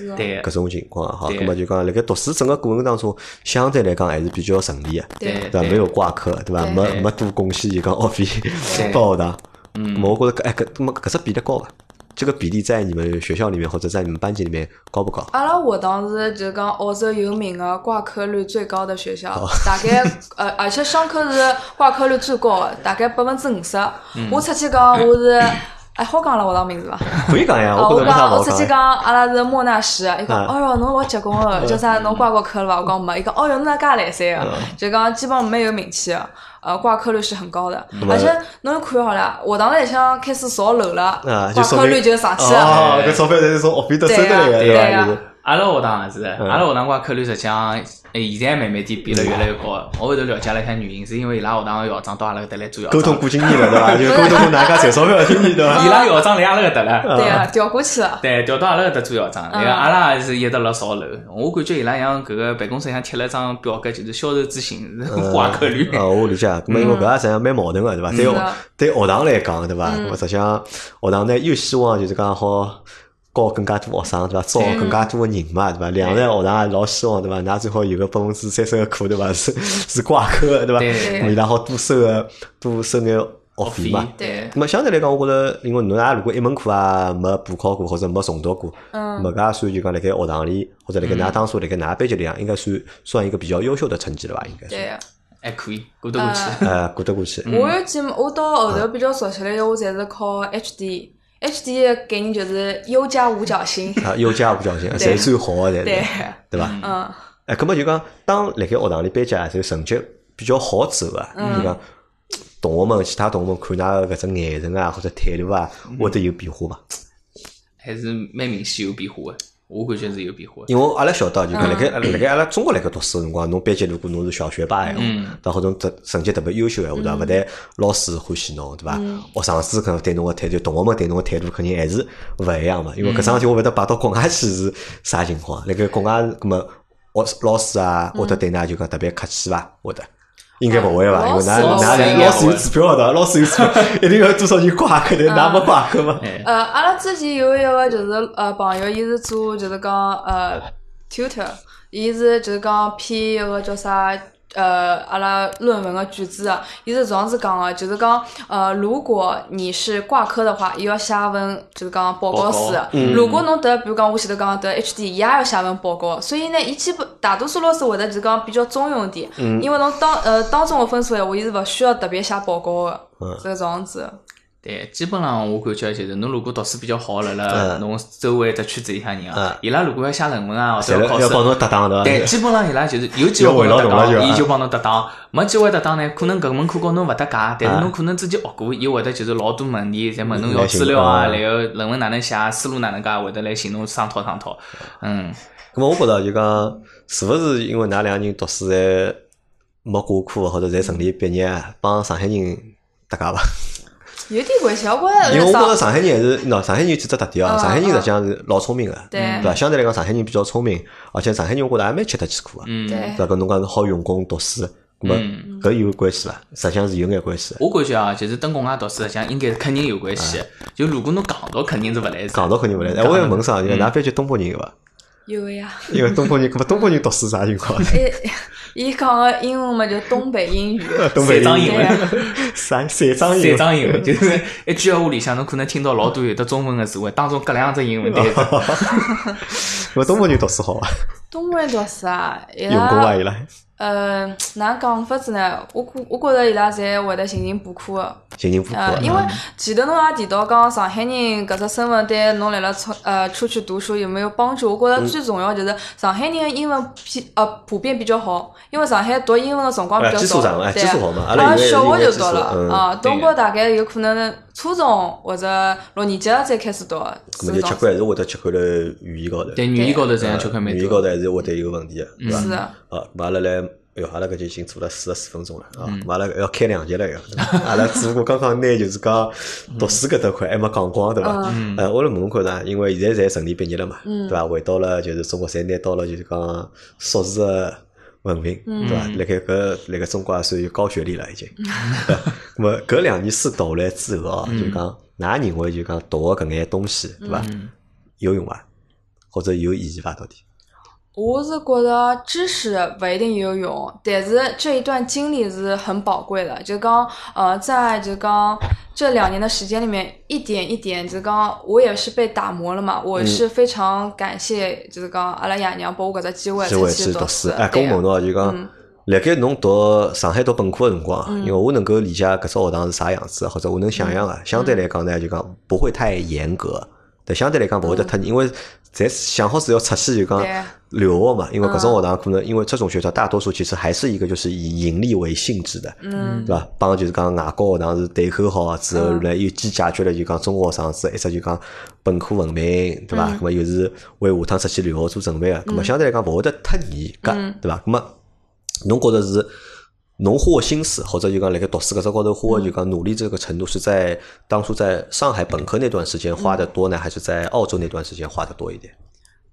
搿种情况哈。对咁么就讲辣盖读书整个过程当中，相对来讲还是比较顺利个，对对对伐？没有挂科，对伐？没没多贡献就讲学费对报学堂。嗯我觉着搿哎搿咁么搿只比例高伐？这个比例在你们学校里面或者在你们班级里面高不高？阿拉学堂是就是讲澳洲有名个挂科率最高的学校，哦大概呃，而且商科是挂科率最高的，大概百分之五十。嗯我出去讲我是，哎，好讲阿拉学堂名字伐？可以讲呀，我讲我好讲呀。出去讲，阿拉是莫纳什，伊讲，啊哦哟，侬老结棍个，叫啥？侬挂过科了伐？我讲没，伊讲，哦哟，侬哪介来三个？就讲基本没有名气个，呃，挂科率是很高的，而且侬看好了，学堂里向开始造楼了挂科率就上去了。哦，搿钞票侪是从学费得收得来个，对呀伐？就是阿拉学堂也是，嗯阿拉学堂挂科率实际上，现在慢慢点变得越来越高。我后头了解了一下原因，是因为伊拉学堂个校长到阿拉搿搭来做校长，沟通过经验了，对伐？就沟通过哪家赚钞票的经验，对伐？<laughs> 伊拉校长来阿拉搿搭了。<laughs> 对啊，调过去了。<laughs> 对，调到阿拉搿搭做校长，嗯然后阿拉也是一直辣扫楼。我感觉伊拉像搿个办公室里向贴了一张表格，就是销售咨询挂科率。啊，我理解。因为搿也实际上蛮矛盾个，对伐？对学对学堂来讲，对伐？咁么实际上学堂呢又希望就是讲好教更加多学生，对伐？招更加多个人嘛，对伐？两在学堂也老希望，对伐？㑚最好有个百分之三十个课，对伐？是 <laughs> 是挂科的，对伐？伊拉好多收个多收眼学费嘛。对那么相对来讲，我觉着，因为侬也如果一门课啊没补考过或者没重读过，嗯咁么搿也算就讲辣盖学堂里或者辣盖㑚当初辣盖㑚班级里向，应该算算一个比较优秀的成绩了吧？应该是。对。还可以过得过去。呃，过得过去。我有记，我到后头比较熟悉了，我侪是考 HD。HD 的概念就是优加五角星。啊，优加无侥幸，<laughs> 侪最好的，对对是，，对伐？嗯，哎，葛末就讲，当辣盖学堂里班级啊，就成绩比较好之后啊，就讲同学们、其他同学们看㑚个搿只眼神啊，或者态度啊，会得有变化伐？还是蛮明显有变化的，我感觉是有变化的。因为阿拉晓得，就讲辣盖辣盖阿拉中国辣盖读书个辰光，侬班级如果侬是小学霸闲话，对伐？或者特成绩特别优秀闲话，对伐？勿但老师欢喜侬，对伐？学生子可能对侬个态度，同学们对侬个态度肯定还是勿一样嘛。因为搿桩事体我勿晓得摆到国外去是啥情况？辣盖国外，葛末学老师啊，会得对㑚就讲特别客气伐？会得。应该勿会伐？因为㑚㑚老师有指标的，老师有指标，<laughs> 一定要多少人挂科，的㑚没挂科嘛？哎，呃，阿拉之前有一个就是呃朋友，伊是做就是讲呃 tutor，伊是就是讲偏一个叫啥呃阿拉论文个句子啊，伊是这样子讲个，就是讲呃如果你是挂科的话，伊要写份就是讲报告书报告。如果侬得比如讲我前头讲得 HD，伊也要写份报告。所以呢，伊基本大多数老师会得就是讲比较中庸点，因为侬当呃当中个分数闲话，伊是勿需要特别写报告个，是这样子。对，基本上我感觉就是，侬如果读书比较好，辣辣嗯。侬周围只圈子里向人啊嗯，伊拉如果要写论文啊，或者要考试，要帮侬搭档的，对，基本上伊拉就是有机会搭档，伊就帮侬搭档；没机会搭档呢，可能搿门课跟侬勿搭界，但是侬可能之前学过，伊会得就是老多问题，侪问侬要资料啊，然后论文哪能写，思路哪能介，会得来寻侬商讨商讨。嗯，咁么我觉着就讲，是勿是因为㑚两个人读书侪没挂科，或者侪顺利毕业，帮上海人搭界伐？有点关系，我觉因为我觉着着上海人还是，喏，上海人有几只特点啊，嗯上海人实际上是老聪明个，对对伐？相对来讲，上海人比较聪明，而且上海人我觉着还蛮吃得起苦个，嗯，对对伐？搿侬讲是好用功读书，咁么嗯搿有关系伐？实际上是有眼关系的。我感觉啊，就是等国外读书，实际上应该是肯定有关系。就如果侬戆读，肯定是勿来事。讲到肯定勿来，哎，我要问啥？就㑚班级东北人有伐？有个呀。因为东北人，咁么东北人读书啥情况？<laughs> 伊伊讲个英文嘛，就东北英语。<laughs> 东北三张英文，三三张英三，张英文，就是一句闲话里向，侬可能听到老多有的中文个词汇，当中隔两只英文单词。我 <laughs> 东北人读书好伐？东北人读书啊，伊用功伐伊拉？呃，哪能讲法子呢？我觉我觉着伊拉侪会得勤勤补课个。寻人补课呃，因为前头侬也提到讲上海人搿只身份对侬辣辣出呃出去读书有没有帮助？我觉着最重要就是上海人的英文比呃普遍比较好，因为上海读英文的辰光比较哎基础少上哎，对基础好嘛阿拉小学就读了嗯啊，东对北大概有可能初中或者六年级了才开始读，咁么就吃亏还是会得吃亏辣语言高头。对，语言高头实际上吃亏蛮多。语言高头还是会得有问题个，对伐？是的，好，咁阿拉来哎哟，阿拉搿就已经做了四十四分钟了啊！阿拉要开两节了要，<laughs> 阿拉只不过刚刚拿就是讲读书搿搭块还没讲光，对伐？呃，我来问问看呢，因为现在侪顺利毕业了嘛，对伐？回到了就是中国，侪拿到了就是讲硕士个文凭，对伐？辣盖搿辣盖中国也算有高学历了已经。<laughs> 那么搿两年书读下来之后啊，就讲，㑚认为就讲读个搿眼东西，对伐？有用伐？或者有意义伐？到底？我是觉得知识不一定有用，但是这一段经历是很宝贵的。就刚呃，在就刚这两年的时间里面，一点一点，就刚我也是被打磨了嘛。我是非常感谢，就是讲阿拉爷娘拨我搿只机会去读书。哎，跟我问到就讲，辣盖侬读上海读本科的辰光，因为我能够理解搿只学堂是啥样子，或者我能想象啊，相对来讲呢，就讲不会太严格。但相对来讲，勿会得太，因为在想好是要出去就讲留学嘛。因为搿种学堂可能，因为这种学校大多数其实还是一个就是以盈利为性质的，嗯对伐？帮就是讲外国学堂是对口好之后来又既解决了就讲中国学生子一只就讲本科文凭，对伐？那么又是为下趟出去留学做准备个，那么相对来讲勿会得太严格，对伐？那么侬觉得是？侬花心思，或者就讲辣盖读书搿只高头花就讲努力这个程度，是在当初在上海本科那段时间花的多呢，还是在澳洲那段时间花的多一点？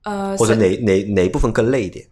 呃，或者哪哪哪一部分更累一点？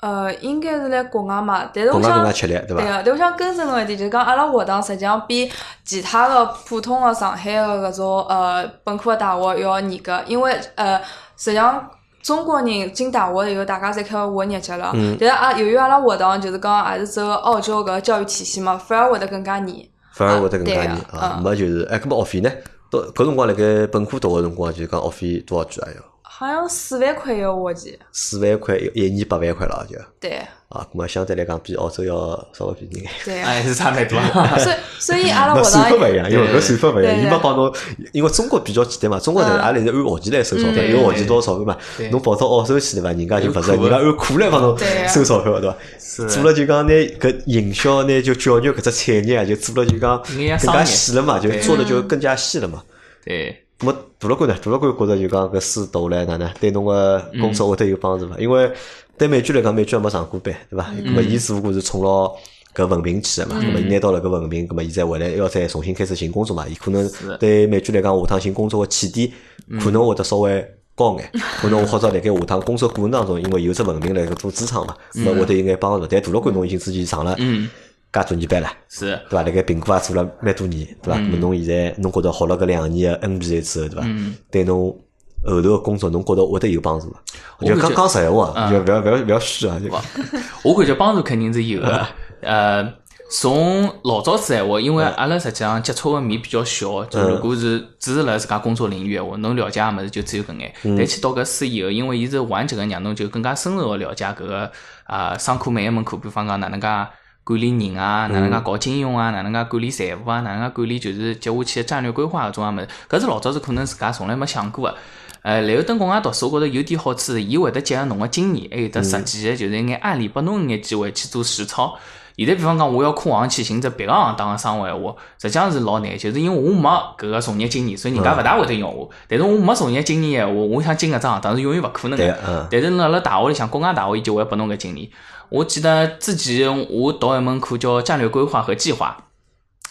呃，应该是辣国外嘛，但是我想，对啊，但我想更正个一点，就是讲阿拉学堂实际上比其他的普通的上海的搿种呃本科大学要严格，因为呃实际上。中国人进大学以后，大家侪开始活日脚了。但是啊，由于阿拉学堂就是讲还是走澳洲搿教育体系嘛，反而会得更加严。反而会得更加严啊！没就是，哎，搿么学费呢？到搿辰光辣盖本科读个辰光，就是讲学费多少句啊？要？好像四万块一个学期。四万块一一年八万块了就。对。啊，那么相对来讲比澳洲要稍微便宜眼。对。<laughs> 哎是差蛮多。所以，所以阿拉 <laughs> 学堂。算法勿一样，因为搿算法勿一样，伊没帮侬，因为中国比较简单嘛，中国人阿拉是按学期来收钞票，一个学期多少钞票嘛？侬跑到澳洲去对伐？人家就勿是，人家按课来帮侬收钞票对伐？做了就讲拿搿营销拿就教育搿只产业啊，就做了就讲更加细了嘛，就做的就更加细了嘛。对。咁么大老倌呢？大老倌觉着就讲搿书读下来哪能对侬个工作会得有帮助伐？因为对美剧来讲，美剧还没上过班，对伐？咁么伊只不过是冲牢搿文凭去个嘛。咁么伊拿到了搿文凭，咁么伊再回来要再重新开始寻工作嘛？伊可能对美剧来讲，下趟寻工作个起点可能会得稍微高眼，可能或者辣盖下趟工作过程当中，因为有只文凭来做支撑嘛，咁么会得有眼帮助。但大老倌侬已经之前上了。加多年班了，是，对伐？辣盖苹果也做了蛮多年，对伐？咾么侬现在侬觉得学了搿两年的 NBA 之后，对伐？对侬后头个工作，侬觉得会得有帮助伐？就讲讲实闲话，就勿要勿要勿要虚啊！<laughs> 我感觉帮助肯定是有个。<laughs> 呃，从老早子闲话，因为阿拉实际上接触个面比较小，就如果是只是辣自家工作领域闲话，侬了解个物事就只有搿眼。但去读搿书以后，因为伊是完整个让侬就更加深入个了解搿个啊，上课每一门课，比方讲哪能介。管理人啊，哪能介搞金融啊，哪能介管理财务啊，哪能介管理就是接下去的战略规划搿种啊物事，搿是老早是可能自家从来没想过个。呃，然后等国外读书，我觉着有点好处是，伊会得结合侬个经验，还有得实际个就是一眼案例，拨侬一眼机会去做实操。现在比方讲，我要跨行去寻只别个行当个生活闲话，实际上是老难，就是因为我没搿个从业经验，所以人家勿大会得用我。但是我没从业经验闲话，我想进搿只行当是永远勿可能个。但是辣辣大学里向，国外大学伊就会拨侬个经验。我记得之前我读一门课叫战略规划和计划，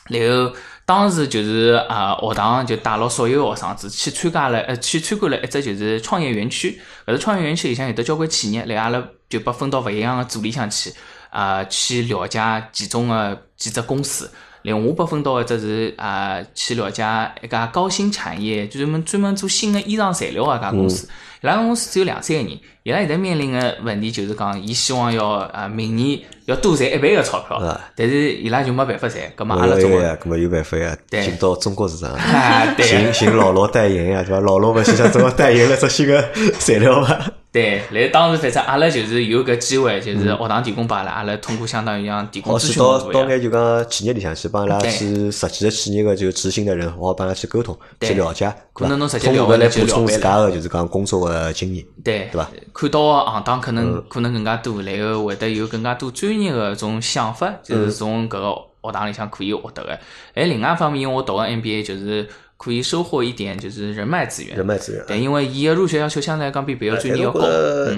然后当时就是啊学堂就带了所有学生子去参加了呃去参观了一只就是创业园区，搿只创业园区里向有得交关企业，来阿拉就被分到勿一样个组里向去啊去了解其中个几只公司。另外我被分到一只是啊去了解一家高新产业，就专门专门做新的衣裳材料个一家公司。拉公司只有两三个人，伊拉现在面临个问题就是讲，伊希望要啊明年要多赚一倍个钞票，但是伊拉就没办法赚，搿嘛阿拉中国，搿么有办法呀，进到中国市场，<laughs> 寻寻老罗代言呀，对伐？老罗勿是向中国代言了只新个材料伐？<laughs> 对，来当时反正阿拉就是有搿机会，就是学堂提供拨阿拉，阿拉通过相当于像提供咨询到到眼就讲企业里向去帮伊拉去实际个企业个就执行的人，好帮伊拉去沟通，去了解，可能侬直接通过来补充自家个就是讲工作个经验，对，对伐？看到个行当可能可能更加多，然后会得有更加多专业个种想法，就是从搿个学堂里向可以获得个。哎，另外一方面，我读个 MBA 就是可以收获一点就是人脉资源。人脉资源。对，因为伊个入学要求相对来讲比别个专业要高。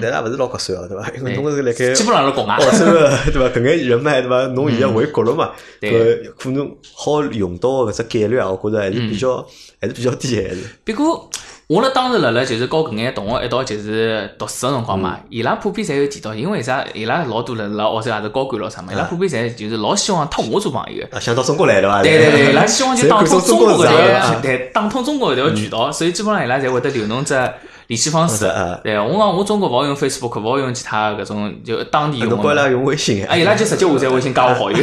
但是也勿是老合算哦，对伐？因为侬是辣盖基本上是国外。澳洲 <laughs> 对伐？搿眼人脉对伐？侬现在回国了嘛？对可能好用到搿只概率啊，我觉着还是比较还是比较低还是。不过。我辣当时辣辣就是跟搿眼同学一道就是读书个辰光嘛，伊拉普遍侪有提到，因为啥？伊拉老多人辣澳洲也是高管咯啥嘛，伊拉普遍侪就是老希望托我做朋友。啊，想到中国来对伐？对对对，<laughs> 伊拉希望就打通中国搿条，对，打通中国搿条渠道，所以基本上伊拉侪会得留侬只联系方式。对，我讲我中国勿好用 Facebook，勿好用其他搿种就当地用。侬过来用微信。啊，伊拉就直接下载微信加我好友。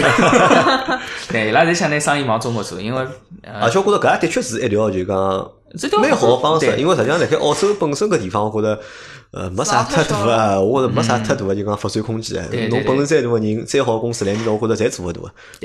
<laughs> 对，伊拉侪想拿生意往中国做，因为而且我觉着搿也的确是一条就讲。蛮好方式，因为实际上辣盖澳洲本身个地方，我觉着呃没啥太大个，我觉着没啥太大个就讲发展空间。侬本身再大个人，再好公司来面我觉着侪做勿大。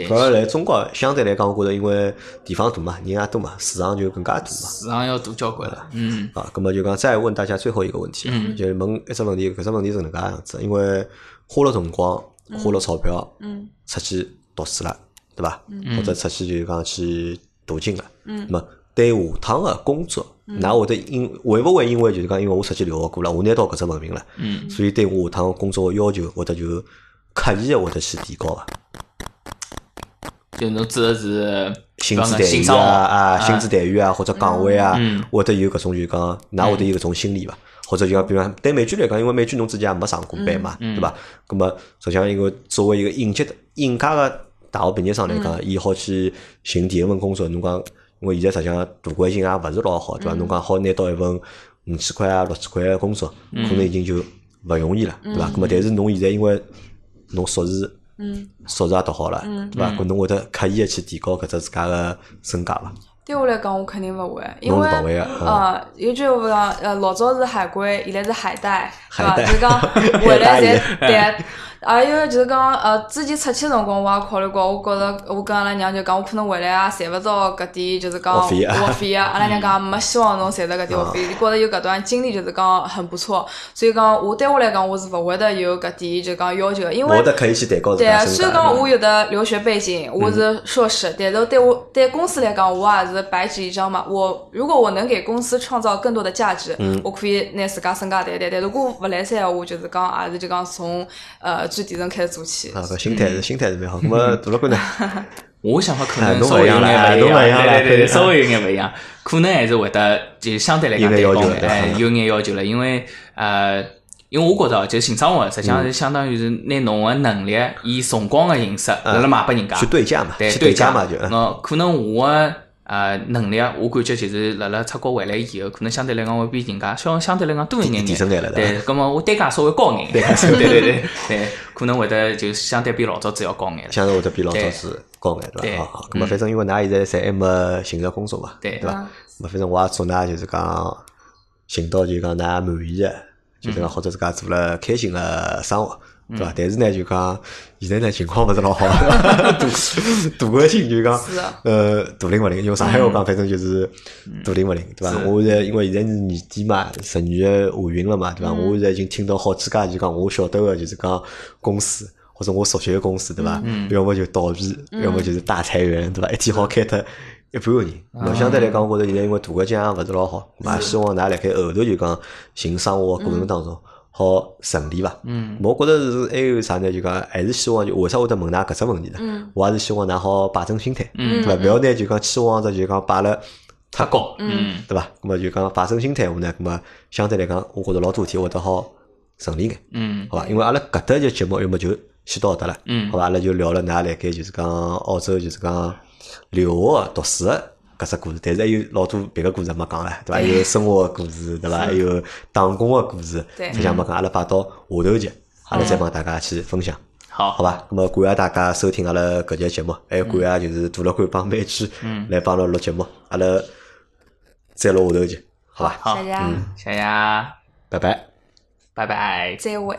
反而来中国相对来讲，我觉着因为地方大嘛，人也多嘛，市场就更加大嘛。市场要大交关了。嗯。啊，咁么就讲再问大家最后一个问题，就是问一只问题，搿只问题是能介样子，因为花了辰光，花了钞票，嗯，出去读书了，对伐？或者出去就讲去镀金了，嗯，么。对下趟个工作，那会得因会勿会因为就是讲，因为我实际留学过了，我拿到搿只文凭了，所以对我下趟工作个要求会得就刻意个会得去提高啊。就侬指的是薪资待遇啊啊，薪资待遇啊或者岗位啊，会得有搿种就讲，哪会得有搿种心理伐？或者就讲，比方对美剧来讲，因为美剧侬之前也没上过班嘛，对伐？咁么实际上一个作为一个应届的应届个大学毕业生来讲，伊好去寻第一份工作，侬讲。因为现在实际上大环境也勿是老好，对伐？侬讲好拿到一份五千块啊、六千块个工作，可能已经就勿容易了，对伐？咁么，但是侬现在因为侬硕士，硕士也读好了，对伐？搿侬会得刻意个去提高搿只自家个身价伐？对我来讲，我肯定勿会，因为呃，有句话讲，呃，老早是海归，现在是海带，对伐？就讲 <laughs> 未来侪对。还有就是讲，呃，之前出去辰光我也考虑过，我觉着我跟阿拉娘就讲，我可能回来也赚勿着搿点，就是讲学费啊。<laughs> 阿拉娘讲没希望侬赚着搿点学费，觉着有搿段经历就是讲很不错。所以讲，我对我来讲，我是勿会得有搿点就讲要求，因为对啊，虽然讲我有的留学背景，我是硕士，但是对我对公司来讲，我也是白纸一张嘛。我如果我能给公司创造更多的价值，我可以拿自家身价谈谈。但如果勿来三，我就是讲也是就讲从呃。最底层开始做起，啊，搿心态是心态是蛮好。那么 <laughs> 大老倌呢？我想法可能稍微有眼勿一样，对对对，稍微有眼勿一样，可能还是会得就相对来讲对高哎，有眼要求了。因为呃，因为我觉着就新生活实际上是相当于是拿侬个能力以辰光个形式辣辣卖拨人家去对价嘛，对对价嘛就。那可能我。呃，能力啊，我感觉就是辣辣出国回来以后，可能相对来讲会比人家相相对来讲多一眼眼。对，咁么我单价稍微高眼。对 <laughs> 对对对，可能会得就相对比老早子要高眼。相对会得比老早子高眼，对伐？好好，咁么反正因为㑚现在侪还没寻着工作嘛，对伐？咁么反正我也祝㑚就是讲寻到就讲㑚满意的，就是讲或者自家做了开心个生活。对伐？但是呢，就讲现在呢情况勿是老好，<laughs> 大大个性就讲，呃，大灵勿灵？用上海话讲，反正就是大灵勿灵，对伐？我现在因为现在是年底嘛，十二月下旬了嘛，对伐？我现在已经听到好几家，就讲我晓得个，就是讲公司或者我熟悉个公司，对伐？要么就倒闭，要么就是大裁员，对伐？一天好开脱一半个人。那相对来讲，我觉着现在因为大个境也勿是老好，嘛希望㑚辣盖后头就讲寻生活过程当中。好顺利伐？嗯，我觉着是还有啥呢？就讲还是希望就为啥会得问㑚搿只问题呢？嗯，我还是希望㑚好摆正心态，嗯，对伐？勿要拿就讲期望值就讲摆了太高，嗯，对伐？咁么就讲摆正心态话呢，咁么相对来讲，我觉着老多事体会得好顺利眼，嗯，好伐？因为阿拉搿搭就节目要么就先到搿搭了，嗯，好伐？阿拉就聊了㑚辣盖就是讲澳洲就是讲留学读书。搿只故事，但是还有老多别个故事没讲唻，对伐？有生活个故事，<laughs> 对伐？还有打工个故事，分享没讲，阿拉摆到下头集，阿拉再帮大家去分享。好，好吧。那么感谢大家收听阿拉搿节节目，还有感谢就是杜老官帮美剧来帮阿拉录节目，阿拉再录下头集，好吧？好，谢谢，谢谢，拜拜，拜拜，再会。